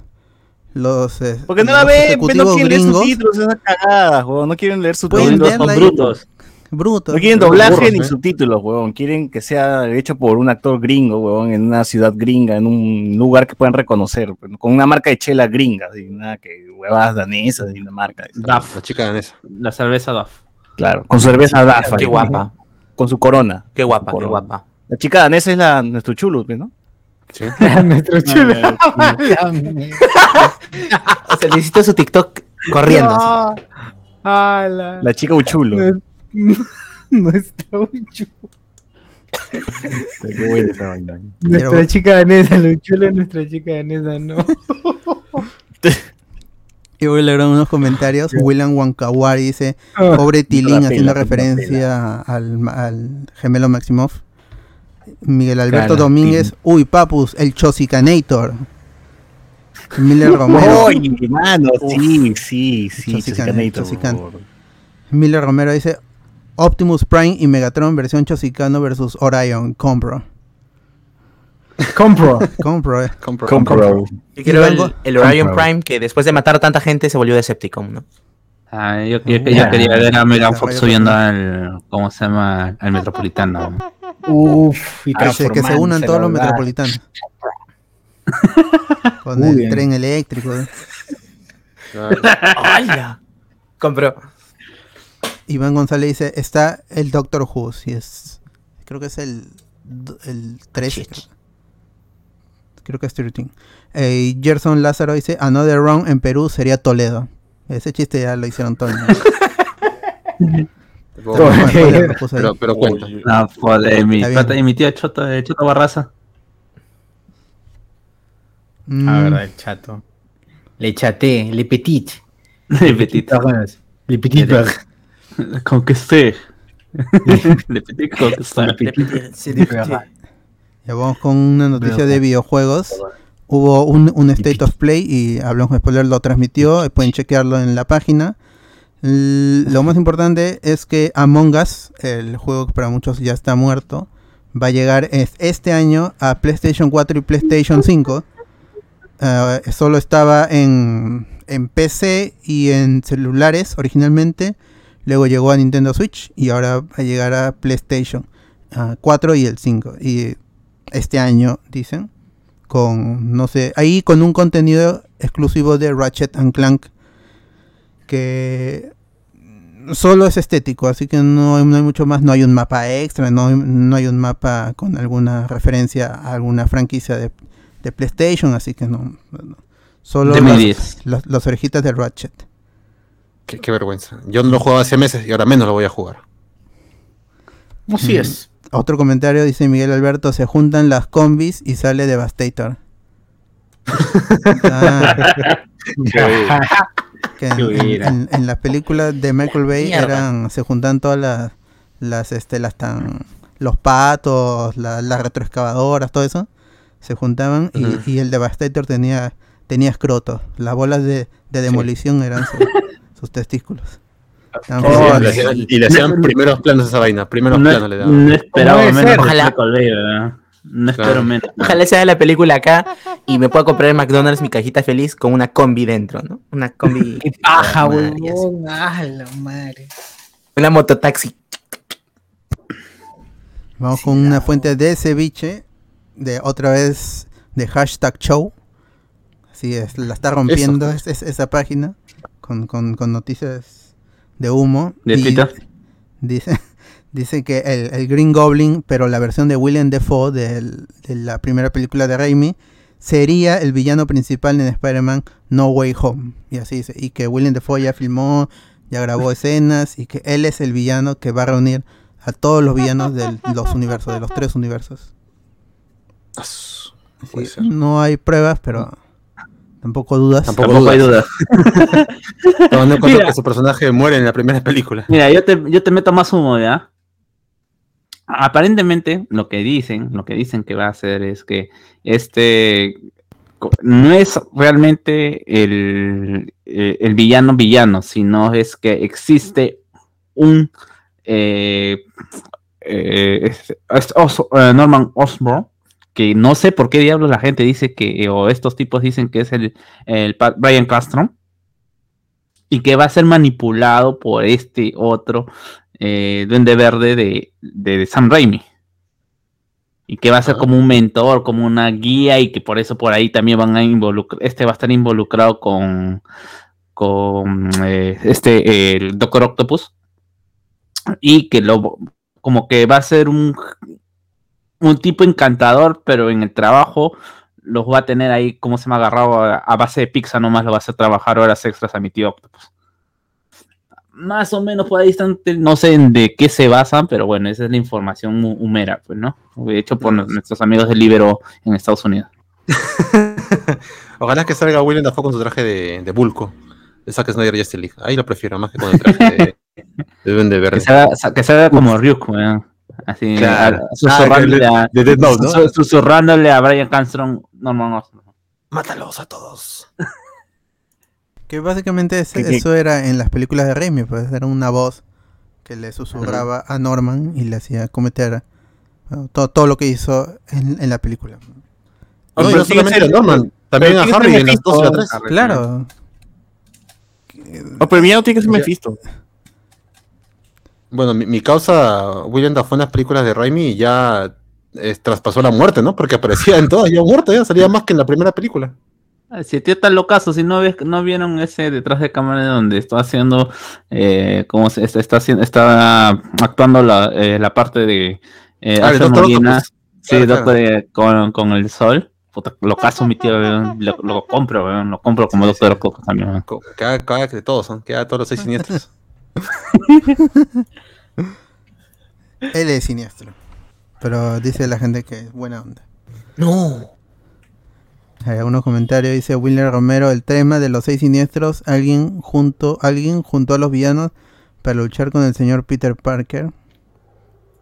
los eh, Porque no la ven, no quieren leer subtítulos, esas cagadas. No quieren leer subtítulos. Son brutos. Brutos. No quieren doblaje burros, ni ¿eh? subtítulos, huevón. Quieren que sea hecho por un actor gringo, huevón, en una ciudad gringa, en un lugar que puedan reconocer, pues, con una marca de chela gringa, así, nada que huevas danesas de Dinamarca. Duff, La chica danesa. la cerveza Duff. Claro, con su cerveza Dafa. Qué guapa. Con su corona. Qué guapa, qué guapa. La chica danesa es la nuestro chulo, pues, ¿no? Sí. Nuestro chulo. O sea, le hiciste su TikTok corriendo. Ala. La chica Uchulo. Esa vaina. Nuestra Pero- chica danesa, lo chulo es nuestra chica danesa, no. Y voy a leer unos comentarios. William Wankawari dice, pobre Tilín, la haciendo referencia al, al gemelo Maximoff. Miguel Alberto Claro, Domínguez, uy, papus, el Chosicanator. Miller Romero. Oye, mano, sí, sí, sí. Chosican. Miller Romero dice, Optimus Prime y Megatron versión Chosicano versus Orion. Compro. Compro. Compro, eh. Compro. Compro. Yo quiero el, el Orion Compro. Prime que después de matar a tanta gente se volvió Decepticon, ¿no? Ah, yo, yo- yo Ya. quería ver a Megan Fox subiendo al, ¿cómo se llama? Al Metropolitano. Uff, y Que se, que se unan todos los metropolitanos. Con Muy el bien. tren eléctrico. eh. Claro. ¡Hala! Compró. Iván González dice, está el Doctor Who, si es... Creo que es el, el 13. Shit. Creo, creo que es 13. Eh, y Gerson Lázaro dice, Another Round en Perú sería Toledo. Ese chiste ya lo hicieron todos. ¿no? Pero, cuenta. No, mi, y tío Choto, eh, Choto Barraza. Mm, Ah, verdad, el chato. Le chaté, le petit. Le petit. Le petit. Con que esté. Le petit con que esté. Ya vamos con una noticia de videojuegos. Hubo un, un State of Play y hablamos de spoiler, lo transmitió. Pueden chequearlo en la página. lo más importante es que Among Us, el juego que para muchos ya está muerto, va a llegar este año a PlayStation 4 y PlayStation 5. Eh, solo estaba en, en PC y en celulares originalmente. Luego llegó a Nintendo Switch y ahora va a llegar a PlayStation 4 y el 5. Y este año, dicen, con, no sé, ahí con un contenido exclusivo de Ratchet and Clank que solo es estético, así que no hay, mucho más, no hay un mapa extra, no, hay un mapa con alguna referencia a alguna franquicia de, PlayStation, así que no, solo los, orejitas de Ratchet. Qué, vergüenza. Yo no lo jugaba hace meses y ahora menos lo voy a jugar. Así es. Otro comentario dice Miguel Alberto, se juntan las combis y sale Devastator. ah. que en, las películas de Michael Bay eran se juntan todas las las este las tan los patos las retroexcavadoras todo eso se juntaban y, el Devastator tenía tenía escroto las bolas de, demolición eran sus testículos oh, y le hacían primeros planos a esa vaina primeros planos le daban no esperaba menos. No espero menos. Ojalá sea la película acá y me pueda comprar en McDonald's mi cajita feliz con una combi dentro, ¿no? Una combi. ¡Qué paja! ¡Ah, la madre! Una mototaxi. Vamos con una fuente de ceviche, de otra vez de hashtag show. Así es, la está rompiendo esa página con, con, con, noticias de humo. De Twitter. Dice. Dice que el, Green Goblin, pero la versión de William Defoe de la primera película de Raimi, sería el villano principal en Spider-Man No Way Home. Y así dice. Y que William Defoe ya filmó, ya grabó escenas y que él es el villano que va a reunir a todos los villanos de los universos, de los tres universos. no hay pruebas, pero tampoco dudas. Tampoco, hay dudas. no, no que su personaje muere en la primera película. Mira, yo te, yo te meto más humo, ¿ya? aparentemente lo que dicen, lo que dicen que va a hacer es que este no es realmente el, eh, el villano villano, sino es que existe un eh, eh, Norman Osborn que no sé por qué diablos la gente dice que, o estos tipos dicen que es el, el Brian Castro, y que va a ser manipulado por este otro eh, Duende Verde de, de, Sam Raimi. Y que va a ser como un mentor, como una guía, y que por eso por ahí también van a involucrar, este va a estar involucrado con, con eh, este, el Doctor Octopus. Y que lo, como que va a ser un, un tipo encantador, pero en el trabajo los va a tener ahí, como se me ha agarrado a, base de pizza, nomás lo va a hacer trabajar horas extras a mi tío Octopus más o menos por ahí están, no sé de qué se basan, pero bueno, esa es la información humera, pues, ¿no? Hecho por nuestros amigos del Libero en Estados Unidos. Ojalá que salga William Dafoe con su traje de, de Bulco. De Zack Snyder Justice League. Ahí lo prefiero más que con el traje de, de Verde. Que salga, como Ryuk, weón. Así, susurrándole, a, susurrándole a Brian Cranston. No, no, no. Mátalos a todos. Que básicamente eso era en las películas de Raimi, pues era una voz que le susurraba a Norman y le hacía cometer todo, todo lo que hizo en, la película. No, pero solamente a Norman, también a Harry en las 2 y las 3. Claro. No, pero mira, no tiene que ser Mephisto. Bueno, mi, causa, William Dafoe en las películas de Raimi ya eh, traspasó la muerte, ¿no? Porque aparecía en todas, ya muerto, ya salía más que en la primera película. Si tío está locazo, si no ves, no vieron ese detrás de cámara donde está haciendo, eh, como se está, haciendo, está actuando la, eh, la parte de eh, ah, Molina, sí, doctor con, con, el sol. Puta, locazo mi tío, lo, lo, compro, lo compro como doctor Coco también. Cada, cada de todos, son, queda todos los seis siniestros. Él es siniestro. Pero dice la gente que es buena onda. No. Hay algunos comentarios, dice William Romero, el tema de los seis siniestros, alguien junto, alguien junto a los villanos para luchar con el señor Peter Parker.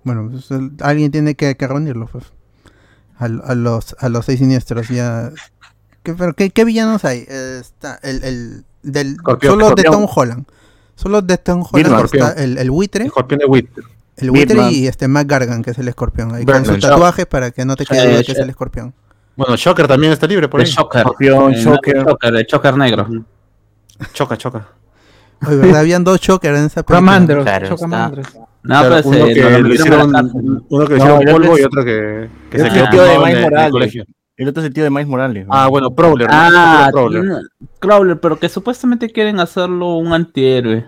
Bueno, pues, alguien tiene que, que reunirlos, pues. A, los, a los seis siniestros, ya. ¿Qué, pero, ¿qué, villanos hay? está el, el del, solo de Tom Holland. Solo de Tom Birdman. Holland está el, el buitre, Escorpión de Wit. el buitre Birdman. y este Mac Gargan, que es el escorpión. Ahí con Birdman. su tatuaje para que no te quede Eh, duda que es el escorpión. Bueno, Shocker también está libre por El ahí. Shocker. Escorpión, El Shocker. Shocker, el Shocker negro. Choca, choca. Oye, ¿verdad? Habían dos Chokers en esa película. Ramandros, Claro, Chocamandros. No, Claro, pues uno eh, que lo hicieron, uno que le No, hicieron el otro polvo es- y otro que, que el se quedó de en el- el colegio. El otro es el tío de Miles Morales. Ah, bueno, Prowler. ¿no? Ah, Prowler. no, Crawler, pero que supuestamente quieren hacerlo un antihéroe.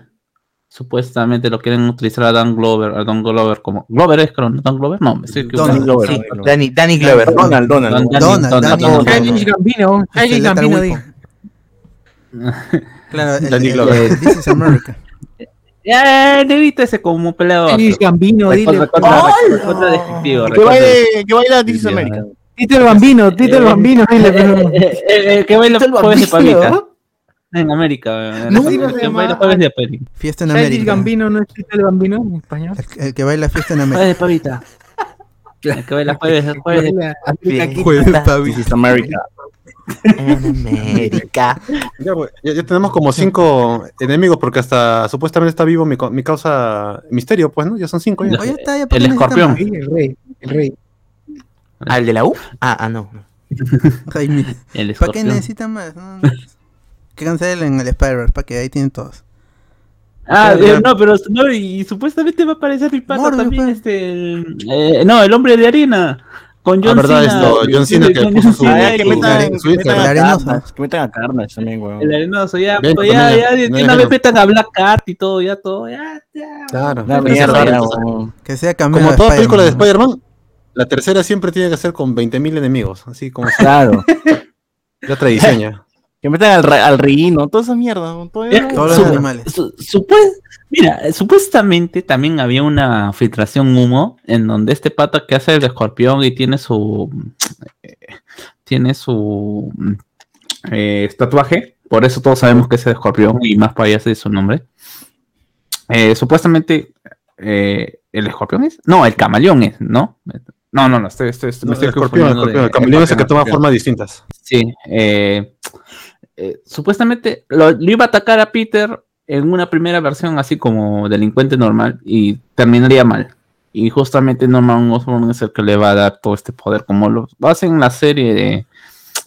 Supuestamente lo quieren utilizar a Dan Glover, a Don Glover como. Glover es, creo, ¿no? Dan Glover, no, me estoy Donald. Glover. Sí. Danny, Danny Glover. Donald, Donald. Don- Donald, Don- Danny Don- Glover. Childish Gambino, el Gambino. Claro, el, Danny el- Glover. el This is America. Ya, evita ese como peleador. Gambino, dile. Descriptivo, Que baile, This is America. Tito el Bambino, Tito el Bambino, dile. Eh, pero- eh, eh, eh, que baila el jueves de pavita. En América. No, de pavita. Fiesta en América. Gambino no es Tito el Bambino en español. El, el que baila fiesta en América. Jueves de pavita. El que baila jueves, jueves de. Jueves, Pavi. This is America. En América. Ya, ya- ya tenemos como cinco enemigos porque hasta supuestamente está vivo mi, mi causa misterio, pues, ¿no? Ya son cinco ya. Oye, está, ya, ¿para El necesitan escorpión. El rey, el rey. ¿Al de la U? Ah, ah, no. Jaime, El ¿Para qué necesitan más? No, no. Que cancelen el Spider-Verse, para que ahí tienen todos. Ah, Claro. eh, no, pero no, y supuestamente va a aparecer mi pata Morbius, también, pues. este, el- eh, no, el hombre de arena, con Ah, John verdad, Cena. esto, John Cena que puso su- Cena Ah, y- que metan, su metan a. Carnage, que metan a Carnage también, el weón. arenoso, ya, Bien, pues, ya, ya, ya, ya, una ya. vez metan a Black Cat y todo, ya, todo, ya, ya. Claro. Una Esa mierda, es ya, rara. weón. Que sea cameo Como toda película de Spider-Man. La tercera siempre tiene que ser con 20.000 enemigos, así como Claro. ya tradiseña. Que metan al, re- al Rino, toda esa mierda. todo Es que Todos los animales. su- mira, supuestamente también había una filtración humo en donde este pata que hace el escorpión y tiene su eh, tiene su eh, tatuaje, por eso todos sabemos que es el escorpión y más para allá de su nombre. Eh, supuestamente eh, el escorpión es, no, el camaleón es, ¿no? No, no, no, estoy, estoy- estoy- No, me estoy el escorpión, escorpión. de- El camaleón es el que toma formas distintas. Sí, eh, eh, supuestamente lo, lo iba a atacar a Peter en una primera versión así como delincuente normal y terminaría mal. Y justamente Norman Osborn es el que le va a dar todo este poder, como lo hacen en la serie de,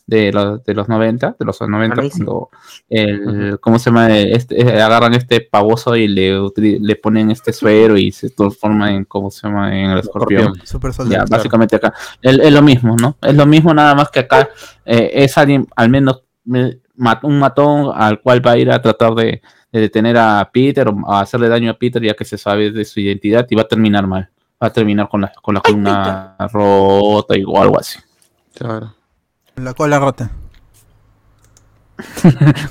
de, los, de los 90, de los 90, Amazing. cuando el, ¿cómo se llama? Este, eh, agarran este pavoso y le, le ponen este suero y se transforma en, ¿cómo se llama? En el escorpión. Super Ya, soldado. básicamente acá. Es, es lo mismo, ¿no? Es lo mismo, nada más que acá eh, es alguien, al menos me- mat- un matón al cual va a ir a tratar de, de detener a Peter o a hacerle daño a Peter ya que se sabe de su identidad y va a terminar mal. Va a terminar con la, con la columna rota y- o algo así. Claro. La cola rota.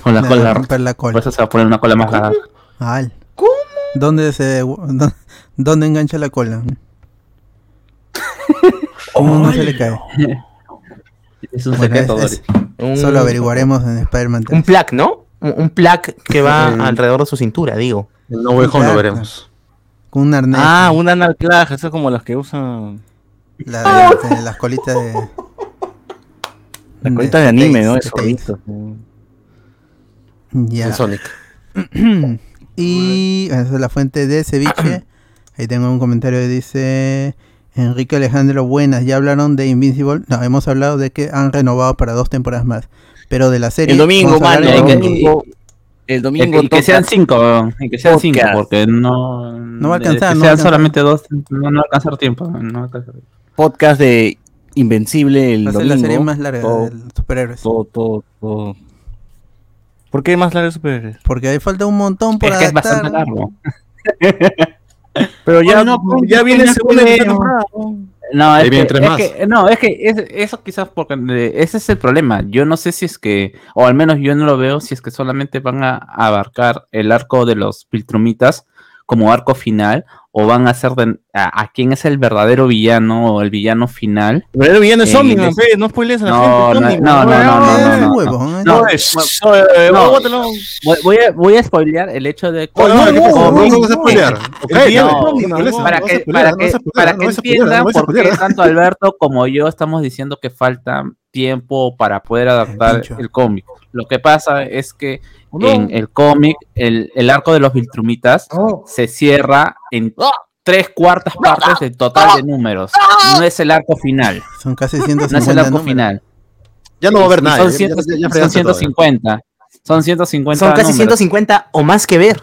Con la cola rota. romper la Por cola. eso se va a poner una cola más larga. Al. ¿Cómo? ¿Dónde se dó- dónde engancha la cola? ¿Cómo no se le cae? Es un Bueno, secreto, es- Solo averiguaremos en Spider-Man 3. Un plaque, ¿no? Un, un plaque que va alrededor de su cintura, digo. En No Home lo veremos. Con un arnés. Ah, un anclaje, eso es como los que usan. La de, de las colitas de. Las colitas de anime, ¿no? De Tails, zorritos. Ya. En Sonic. y esa es la fuente de ceviche. Ahí tengo un comentario que dice Enrique Alejandro, buenas, ya hablaron de Invincible. No, hemos hablado de que han renovado para dos temporadas más. Pero de la serie. El domingo, mano. El domingo, el domingo Y que sean cinco, y que sean cinco, porque no, No va a alcanzar, que no va a sean alcanzar. solamente dos, no, no va a alcanzar tiempo. No va a alcanzar tiempo. podcast de Invencible el Va a ser domingo. la serie más larga todo, de superhéroes. todo, todo, todo. ¿Por qué más larga de superhéroes? Porque ahí falta un montón por Es que es bastante largo. Pero ya, Bueno, pues, ya viene tercera temporada. No, es que, es no, es que es- eso quizás porque eh, ese es el problema. Yo no sé si es que, o al menos yo no lo veo, si es que solamente van a abarcar el arco de los Piltrumitas como arco final, o van a hacer de, a, a, quién es el verdadero villano o el villano final. El verdadero villano es Eh, Omniman, les- no spoilees a la No, gente. no, no, no, no, no, ¿eh? Eh. Voy, a, voy a spoilear el hecho de que, para que, entiendan por qué tanto Alberto como yo estamos diciendo que falta tiempo para poder adaptar el cómic. Lo que pasa es que No. en el cómic, el, el arco de los Viltrumitas se cierra en tres cuartas partes del total de números. No es el arco final. Son casi No es el 150 arco números. final. Ya no va a haber nada. Son, ya- ciento- ya- ya son fregaste todo, ya. 150. Son 150 Son casi números. 150 o más que ver.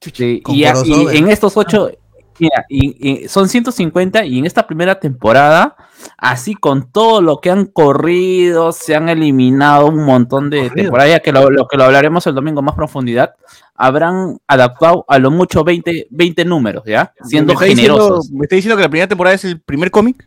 Sí, y, a- y en estos ocho, mira, y, y son 150 y en esta primera temporada, así con todo lo que han corrido, se han eliminado un montón de temporadas, ya que lo, lo que lo hablaremos el domingo más profundidad, habrán adaptado a lo mucho 20, 20 números, ¿ya? Siendo ¿Me diciendo- generosos. ¿Me está diciendo que la primera temporada es el primer cómic?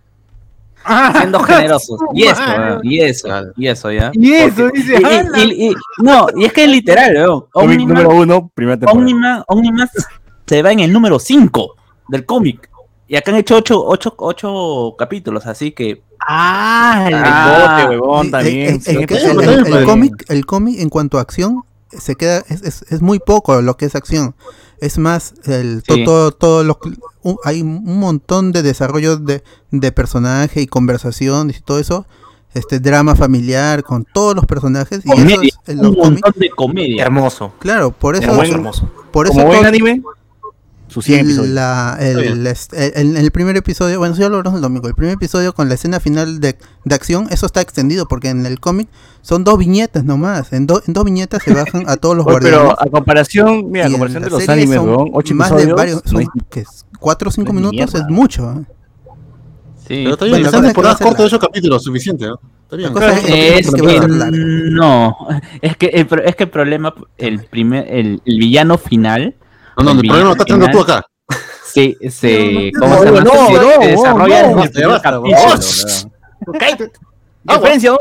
Siendo generosos. Y eso, y eso, y eso, ¿ya? Y eso, Porque- dice, y- y- "Ala". y- y- no, y es que es literal, weón. Cómic Omniman- número uno, primera temporada. Omniman, Omniman se va en el número 5 del cómic. Y acá han hecho 8 ocho, ocho capítulos, así que. Ah, el Ah, bote, huevón, Sí, también. el- el- el- el cómic, el cómic en cuanto a acción se queda es, es, es muy poco lo que es acción. Es más el to- Sí. todo todo lo un- hay un montón de desarrollo de, de personaje y conversación y todo eso. Este drama familiar con todos los personajes y eso comedia, es un montón de comedia. Hermoso. Claro, por eso hermoso. por eso Como buen todo- anime, sus 100 episodios. la- el, este, el- el primer episodio, bueno, eso ya lo hablamos el domingo. El primer episodio con la escena final de, de acción, eso está extendido porque en el cómic son dos viñetas nomás. En, do- en dos viñetas se bajan a todos los Oye, guardianes. pero a comparación, mira, a comparación de los animes, son 8 más episodios. de varios, no son hay- que 4 o 5 no es minutos mierda. es mucho. ¿eh? Sí. Pero está bien, Bueno, la esta cosa es que va a temporada ser corta de 8 capítulos, suficiente, ¿no? Bien. Es Eh, es que no, es que el, es que el problema, el primer, el, el villano final, No, no, el problema lo estás teniendo tú acá. se, se, No, ¿cómo no, se llama? no, no, se desarrolla en el primer capítulo. Diferencia, ¿no?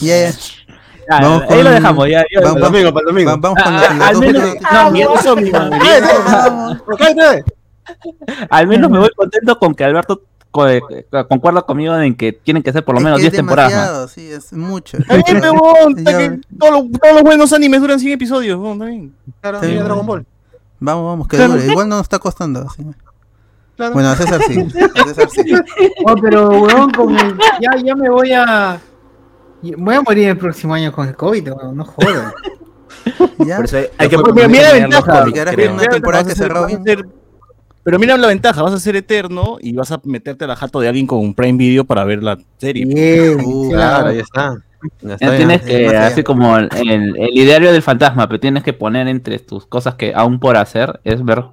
Ya, ya. Ah, Vamos ahí lo con- dejamos, ya, vamos- Para el domingo, para el domingo. Va- vamos con Ah, menos- últimas no, Mierda, eso, mi. Al menos me voy contento con que Alberto co- eh, concuerda conmigo en que tienen que ser por lo menos que 10 es temporadas Sí, es mucho. Todos los- buenos animes duran 100 episodios. Claro. Dragon Ball. Vamos, vamos, que Claro. dure. Igual no nos está costando. sí. Claro. Bueno, a César sí. a César sí. Oh, pero, weón, con el- ya, ya me voy a. Voy a morir el próximo año con el COVID, weón, no jodas. Ya. Por eso hay, hay que Mira, mira, mira la ventaja. una temporada que cerró bien. ser- Pero mira la ventaja, vas a ser eterno y vas a meterte a la jato de alguien con un Prime Video para ver la serie. Bien, Uh, Claro, la- ahí está. Bien. tienes que, así como el, el, el ideario del fantasma, pero tienes que poner entre tus cosas que aún por hacer es ver,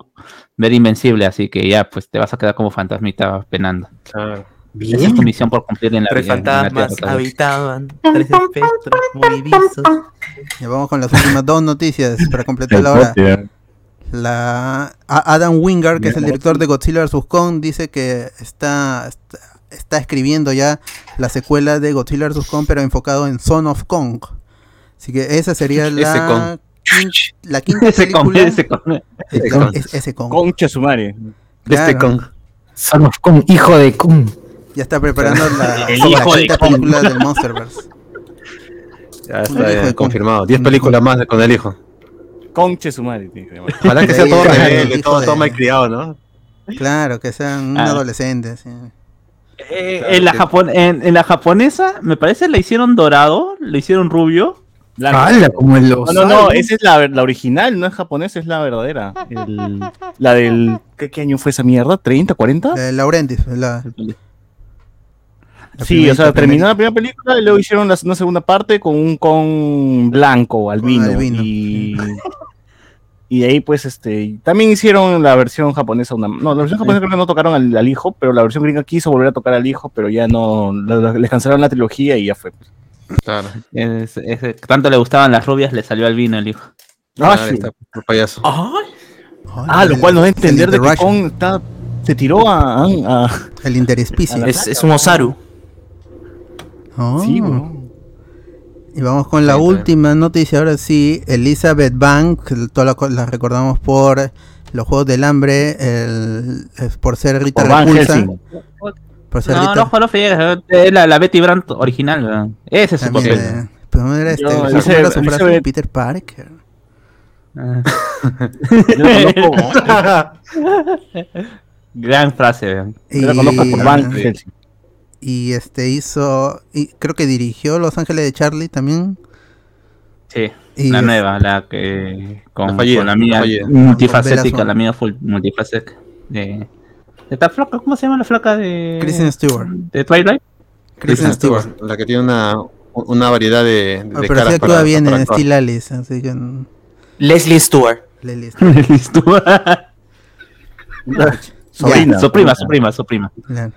ver Invencible, así que ya, pues te vas a quedar como fantasmita penando. Claro. Esa es tu misión por cumplir en la Tres vida, en la fantasmas habitaban, tres espectros movidizos. Ya vamos con las últimas dos noticias para completar la hora. La Adam Wingard, que es el director de Godzilla vs Kong, dice que está, está está escribiendo ya la secuela de Godzilla vs Kong, pero enfocado en Son of Kong. Así que esa sería la Kong. la quinta Ese con, película. ese con. Ese Kong. es- ese Kong. Concha madre. Claro. Este Kong. Son of Kong, hijo de Kong. Ya está preparando la, El la hijo quinta Kong. película del Monsterverse. Ya está ya Kong. confirmado. 10 películas más con el hijo. Concha su madre. tiene que llamar. Ojalá que sea todo Claro, rebelde, hijo todo, de- todo malcriado, ¿no? Claro, que sean un Ah. adolescente. sí. Eh, en, la Japon en, en la japonesa, me parece, le hicieron dorado, le hicieron rubio. Blanco. ¡Hala! Como el No, no, no, esa es la, la original, no es japonesa, es la verdadera. El- la del. ¿qué, qué año fue esa mierda? ¿30, 40? Eh, Laurentiis, la, la Sí, o sea, terminó la primera película y luego hicieron la, una segunda parte con un con blanco, albino. albino. Y, y de ahí, pues, este. También hicieron la versión japonesa. Una, no, la versión japonesa creo que no tocaron al, al hijo, pero la versión gringa quiso volver a tocar al hijo, pero ya no. les cancelaron la trilogía y ya fue. Claro. Es- es- tanto le gustaban las rubias, le salió al vino el hijo. Ah, Ahí sí. está, por payaso. Ah, lo cual nos da a entender de que Kong está, se tiró a. a- a- El interespecies. Es, es un Osaru. Oh. Sí, weón. Y vamos con la Sí, última noticia. Ahora sí, Elizabeth Banks, que todas la, la recordamos por los Juegos del Hambre, el, es por ser Rita Por Repulsa. Por ser No, Rita. no, Jolo Figueres, es la, la Betty Brandt original, weón. Ese es su papel. eh, pero no era este, Yo, ¿cómo dice- era su frase? Peter Parker. Ah. Yo Gran frase, weón. yo lo conozco por Van y, Helsing. Y este hizo, y creo que dirigió Los Ángeles de Charlie también. Sí, Y la es- nueva, la que con, La fallida, con la fallida. multifacética, la amiga full multifacética de, de esta flaca, ¿cómo se llama la flaca de Kristen Stewart. de Twilight? Kristen Stewart. La que tiene una, una variedad de, de Ah, pero caras sí actúa para- bien para en. Steel Alice, así que mm, Leslie Stewart. Listo. Sobrina. su prima, su prima, su prima.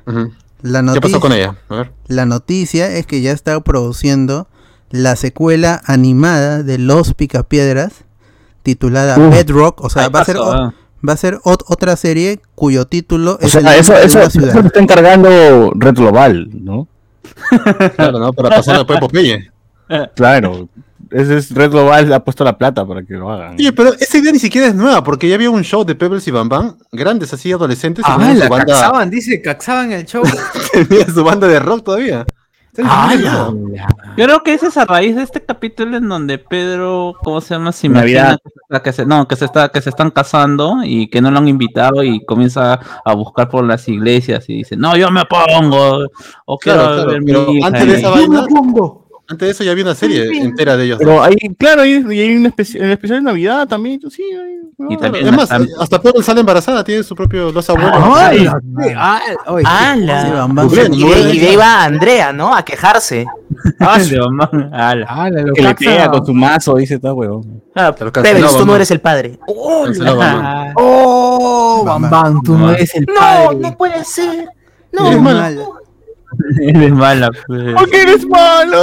Ujú. La ¿Qué noticia, pasó con ella? A ver. la noticia es que ya está produciendo la secuela animada de Los Picapiedras titulada Uf. Bedrock, o sea, va a ser ah. va a ser ot- otra serie cuyo título O es sea, el eso, de eso, una eso ciudad. se está encargando Red Global, ¿no? Claro, ¿no? Para pasar después de Popeye. Claro. Ese es Red Global ha puesto la plata para que lo hagan. Oye, pero esa idea ni siquiera es nueva, porque ya había un show de Pebbles y Bam Bam, grandes así, adolescentes, y Ah, tenían la su banda, caxaban, dice, caxaban el show. tenían su banda de rock todavía. Ah. Yo creo que ese es a raíz de este capítulo en donde Pedro, ¿cómo se llama? Se imagina que se, está- que se- no, que se está, que se están casando y que no lo han invitado y comienza a buscar por las iglesias y dice, no, yo me pongo, o quiero Claro, claro, ver pero mi hija", antes de y- esa vaina, antes de eso ya había una serie entera de ellos. Pero hay, claro, hay, y hay un especial, especial de Navidad también, sí. Hay, Y no, también Es más, están- hasta Pebbles sale embarazada, tiene su propio, los abuelos. Ay, ah. Sí. Google, Y de, y ahí va Andrea, ¿no? A quejarse. mamá, ala. ala, lo que le pega con su mazo, dice todo huevón. Ah, Pero Pebbles, tú no mamá. eres el padre. Ah, Oh, Bam Bam Bam. Bam, tú no eres el No, padre. no puede ser. No. Eres mala, pues. qué eres malo?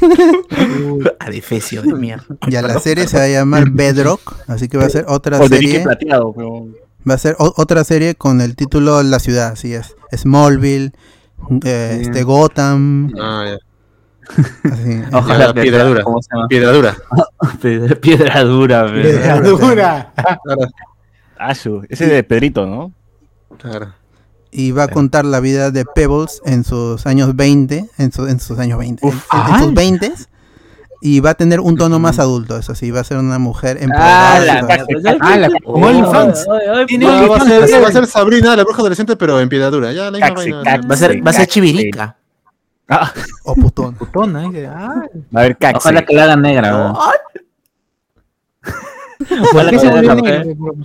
Adefesio de mierda. Ya la serie se va a llamar Bedrock, así que va a ser otra O serie. plateado, pero... Va a ser otra serie con el título La ciudad, así es. Smallville, eh, este Gotham, Ah, ya. así. Ojalá piedra dura. ¿cómo se llama? Piedra dura. Piedra, piedra dura. Piedra dura. Ah, su- ese de Pedrito, ¿no? Claro. Y va a contar la vida de Pebbles en sus años 20, en, su- en sus años 20, en- en, en sus 20 y va a tener un tono más adulto, eso sí, va a ser una mujer Ah, empoderada. Ah, la como OnlyFans. Ay, ay, Tiene ay, Va, a ser, Sabrina, la bruja adolescente, pero en piedra dura. Ya la misma Caxe, vaina. caxe. Va a ser, va a ser chivirica. Ah, o putón. Putona, dice, ah, va a caxe. Ojalá que la hagan negra, weón.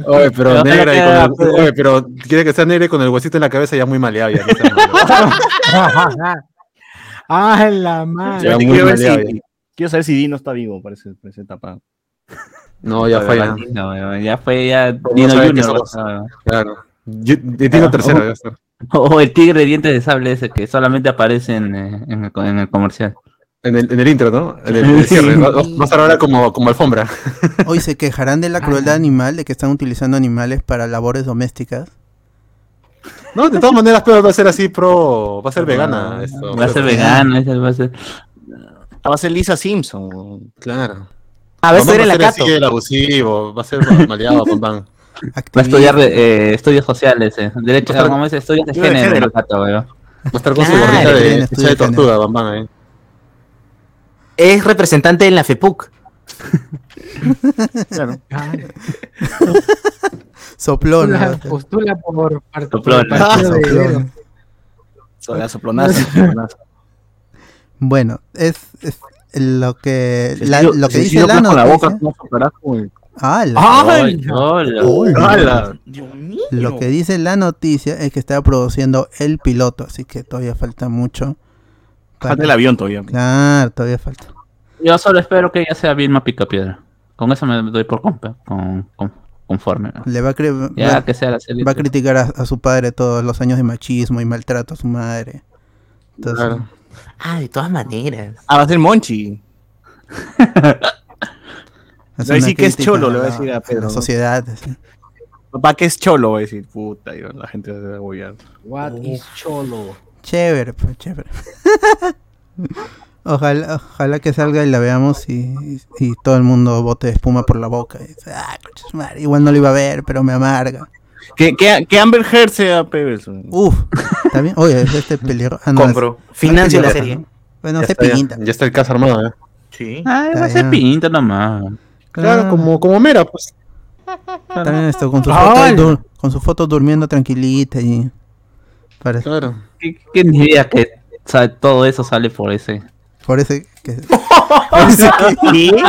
Oye, pero negra y que con el, oye, pero quiere que sea negra y con el huesito en la cabeza ya muy maleado. Ya. Ah, la madre. Ya Quiero ver si- Quiero saber si Dino está vivo para, ese- para esa etapa. No, ya fue. ya. Ya fue ya no Dino Junior. Claro. Yo- De Tino tercero, ya está. O el tigre de dientes de sable ese que solamente aparece en, eh, en el, en el comercial. En el, en el intro, ¿no? En el, en el cierre. Va, va a estar ahora como, como alfombra. Hoy se quejarán de la crueldad animal, de que están utilizando animales para labores domésticas. No, de todas maneras, pero va a ser así pro. Va a ser vegana. Esto. Va a ser vegano, ese va a ser. Ah, va a ser Lisa Simpson. Claro. A ver, Mamá estoy en va a ser cato. así el abusivo. Va a ser maleado, pam. Va a estudiar eh, estudios sociales, eh. Derecho, ¿cómo es? Estudios de género, el gato, weón. Va a estar con su gorrita de, tortuga, bam, bam, ahí. Es representante en la FEPUC. Claro. Soplona. Postula, postula por parte Soplona. por partido de la soplonaza. Bueno, es, es lo que, Si la- yo- lo que si dice la con la boca, noticia. ¿cómo soplarás con el- ¡Hala! Ay, hola. ¡Hala! Dios mío. Lo que dice la noticia es que está produciendo el piloto, así que todavía falta mucho. Para- Falta el avión todavía. Claro, todavía falta. Yo solo espero que ella sea Vilma Picapiedra. Con eso me doy por compa, con, con- conforme. ¿no? Le va a, cre- Ya va, que sea la serie. va a criticar a, a su padre todos los años de machismo y maltrato a su madre. Entonces, Claro. Ah, de todas maneras. Ah, va a ser Monchi. hace va a decir una que es cholo, le va a decir a Pedro, La ¿no? sociedad. así. Papá, que es cholo, va a decir. Puta, y la gente se va a agobiar. What is cholo? Chévere, pues, chévere. Ojalá, ojalá que salga y la veamos y, y todo el mundo bote espuma por la boca. Y dice, "Ah, concha su madre, igual no lo iba a ver, pero me amarga. Que, que, que Amber Heard sea Peverson. Uf, ¿está bien? Oye, es este peligro. Ah, no, Compro. es- Financio la es- serie. Bueno, Ya se está, pinta. ya está el caso armado, ¿eh? Sí. Ay, va a Ah, ser pinta nomás. Claro, como, como Mera, pues. También esto, con sus Ah, dur- con sus fotos durmiendo tranquilita y... Parece, Claro. ¿Qué, qué diría que sabe, todo eso sale por ese? por ese que... ¿Sí?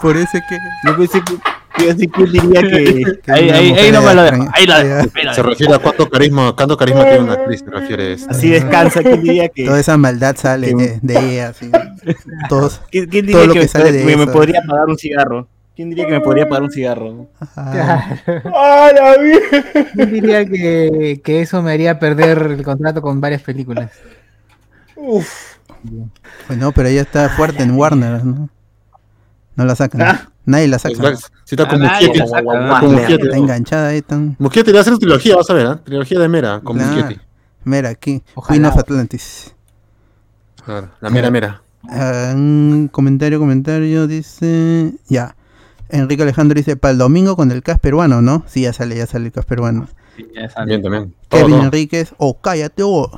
Por ese que... Yo pensé que, yo así que diría que. que Ahí, ahí, ahí no me lo dejo. Ahí la dejo. Se refiere a cuánto carisma, cuánto carisma tiene una actriz, se refiere esto. Así descansa, ¿quién diría que.? Toda esa maldad sale de, de ella, así. Todos... ¿Quién, quién todo diría lo que, que me, sale de me- me eso. podría pagar un cigarro? ¿Quién diría que me podría pagar un cigarro? ajá. Yo diría que, que eso me haría perder el contrato con varias películas. Bueno, pero ella está fuerte en Warner, ¿no? No la sacan. Ah. Nadie la saca. Si está con saca, Está enganchada ahí, tan... Le va a hacer trilogía, vas a ver, ¿eh? Trilogía de Mera, con Claro. Muschietti. Mira, aquí. Ojalá. Queen of Atlantis. Claro, la Mera Mera. Ah, un comentario, comentario, dice... Ya. Enrique Alejandro dice, para el domingo con el cast peruano, ¿no? Sí, ya sale, ya sale el cast peruano. Sí, ya sale. Bien, también. Todo, Kevin todo. Enríquez, oh, cállate, oh.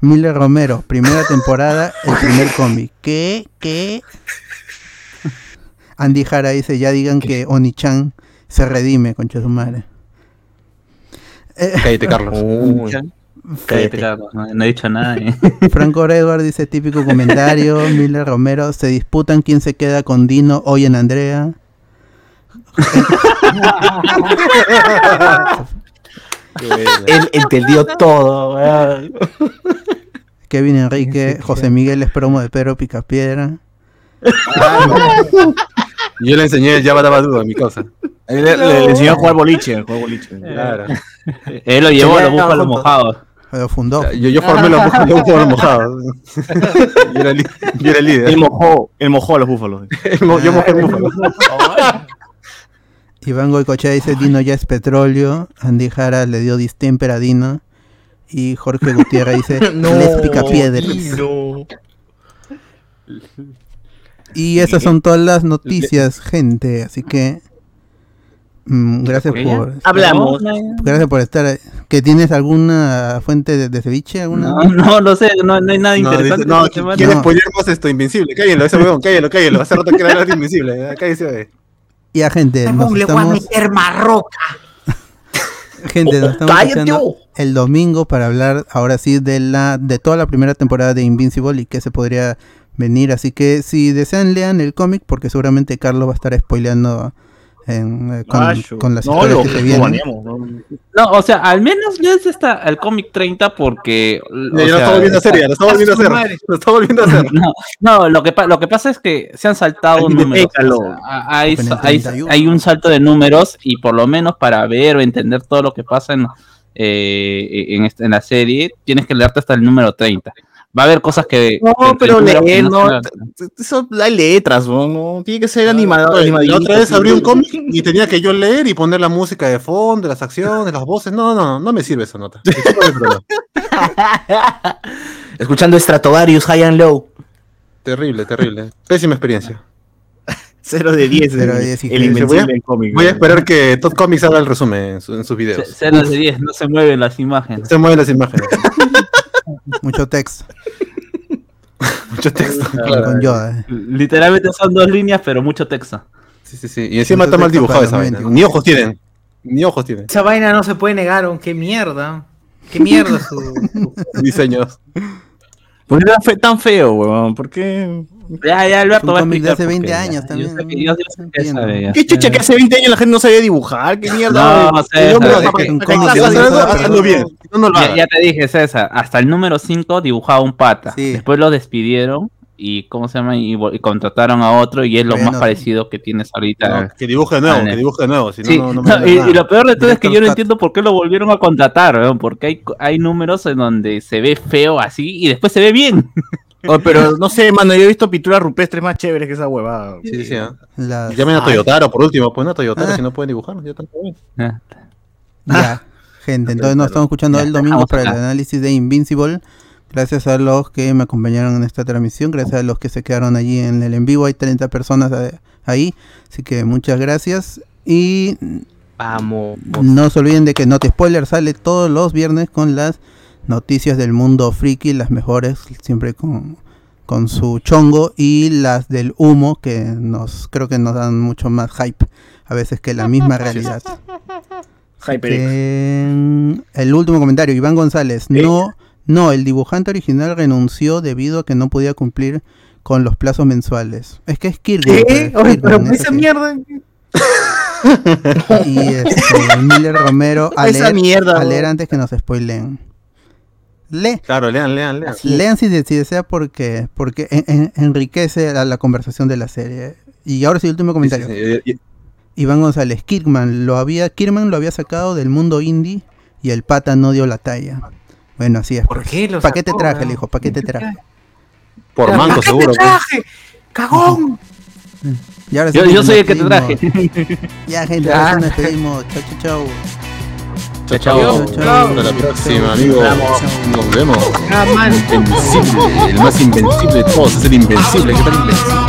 Miller Romero, primera temporada, el primer cómic. ¿Qué? ¿Qué? Andy Jara dice, ya digan que Oni-chan se redime, concha de su madre. Eh, Cállate, Carlos. Uy, cállate. Carlos, no, no he dicho nada. eh. Franco Edward dice, típico comentario, Miller Romero, se disputan quién se queda con Dino hoy en Andrea. Él entendió todo. weón. Kevin Enrique, José Miguel es promo de Pedro Picapiedra. Yo le enseñé el Java Daba Duda a mi causa. Le, le- le enseñó a jugar boliche, jugar boliche. Claro. Él lo llevó a los búfalos mojados. Lo fundó. Yo, yo formé los búfalos los búfalos mojados. Yo era, yo era el líder. Él mojó, él mojó a los búfalos. Yo mojé el búfalo. Iván Goicochea dice Dino ya es petróleo. Andy Jara le dio distemper a Dino. Y Jorge Gutiérrez dice les pica piedras. no. Y esas son todas las noticias, gente. Así que mm, gracias por Hablamos. gracias por estar. ¿Que tienes alguna fuente de, de ceviche? ¿Alguna? No, no, no sé, no, no hay nada No, interesante. no, esta semana. ¿quiere No. esto? Invencible. Cállalo, ese huevón, cállalo, cállalo. Hace rato que era Invencible. eh, Cállese. Ya, gente, nos Le voy a estamos, meter marroca. gente, nos estamos Cállate, escuchando oh. el domingo para hablar ahora sí de la de toda la primera temporada de Invincible y qué se podría venir. Así que si desean lean el cómic porque seguramente Carlos va a estar spoileando en, eh, con, Macho. con las no, historias lo, que se lo vienen. baneamos, ¿no? No, o sea, al menos lees esta, el cómic 30 porque... lo está volviendo a hacer, ya lo está volviendo a hacer. madre. Lo está volviendo a hacer. No, no lo, que pa- lo que pasa es que se han saltado números. O sea, hay, hay- 31. hay un salto de números y por lo menos para ver o entender todo lo que pasa en, eh, en, esta- en la serie, tienes que leerte hasta el número 30. Va a haber cosas que... No, que- pero leer, no. Eso hay letras, ¿no? no tiene que ser animado. Oye, animadito, La otra vez abrí un cómic y tenía que yo leer y poner la música de fondo, las acciones, las voces. No, no, no, no me sirve esa nota. Escuchando Stratovarius, High and Low. Terrible, terrible. Pésima experiencia. 0 de 10. Cero de el- 10 y el invencible voy a- del cómic. Voy a esperar que Todd Comics haga el resumen en, su- en sus videos. se- Ceros de 10, no se mueven las imágenes. Se mueven las imágenes. Mucho texto Mucho texto. con claro. Yoda. eh. Literalmente son dos líneas, pero mucho texto. Sí, sí, sí. Y encima está mal para esa vaina. 21. Ni ojos tienen. Ni ojos tienen. Esa vaina no se puede negar, oh, qué mierda. Qué mierda su. su- Diseños. ¿Por qué tan feo, weón? ¿Por qué? Ya, ya, Alberto va a explicar hace por 20 qué, años ya. también. ¿Qué chucha que hace 20 años la gente no sabía dibujar? ¿Qué mierda? No? César, hazlo bien. Ya, te dije, César, hasta el número 5 dibujaba un pata. Sí. Después lo despidieron y, ¿cómo se llama? Y, contrataron a otro y es lo Bueno, más parecido que tienes ahorita. No, que dibuje de nuevo, que dibuje de nuevo. Si no, Sí, no, no y, y lo peor de todo es que yo no entiendo por qué lo volvieron a contratar, porque hay, hay números en donde se ve feo así y después se ve bien. Oh, pero no sé, mano, yo he visto pinturas rupestres más chéveres que esa huevada. Sí, sí, sí. ¿ah? Las- Llamen a Toyotaro por último. Pues no a Toyotaro Ah. si no pueden dibujar. Ya están bien. Ya, gente, entonces nos estamos escuchando Ya, el domingo para el análisis de Invincible. Gracias a los que me acompañaron en esta transmisión, gracias a los que se quedaron allí en el en vivo. Hay 30 personas ahí, así que muchas gracias. Y Vamos. no se olviden de que Not Spoiler sale todos los viernes con las noticias del mundo friki, las mejores, siempre con, con su chongo y las del humo que nos creo que nos dan mucho más hype a veces que la misma realidad. Eh, el último comentario, Iván González. No, no, el dibujante original renunció debido a que no podía cumplir con los plazos mensuales. Es que es Kirby. ¿Qué? Oye, pero esa mierda. y este, Miller Romero a leer, mierda, a leer antes que nos spoilen. Lee. Claro, lean, lean, lean. Lean si, si desea porque, porque enriquece la, conversación de la serie. Y ahora sí, último comentario. Iván González, Kirkman lo había, Kirkman lo había sacado del mundo indie y el pata no dio la talla. Bueno, así es. ¿Por pues. qué ¿Para qué te traje, le dijo? ¿Para qué te traje? Por manco, seguro. ¿Para qué te traje? ¡Cagón! yo, yo soy el que te traje. Ya, gente, ya. nos despedimos. Chau, chau, chau. Chao, chao. Hasta la próxima, amigos. Nos vemos. Invencible, el más invencible de todos es el invencible. ¿Qué tal invencible?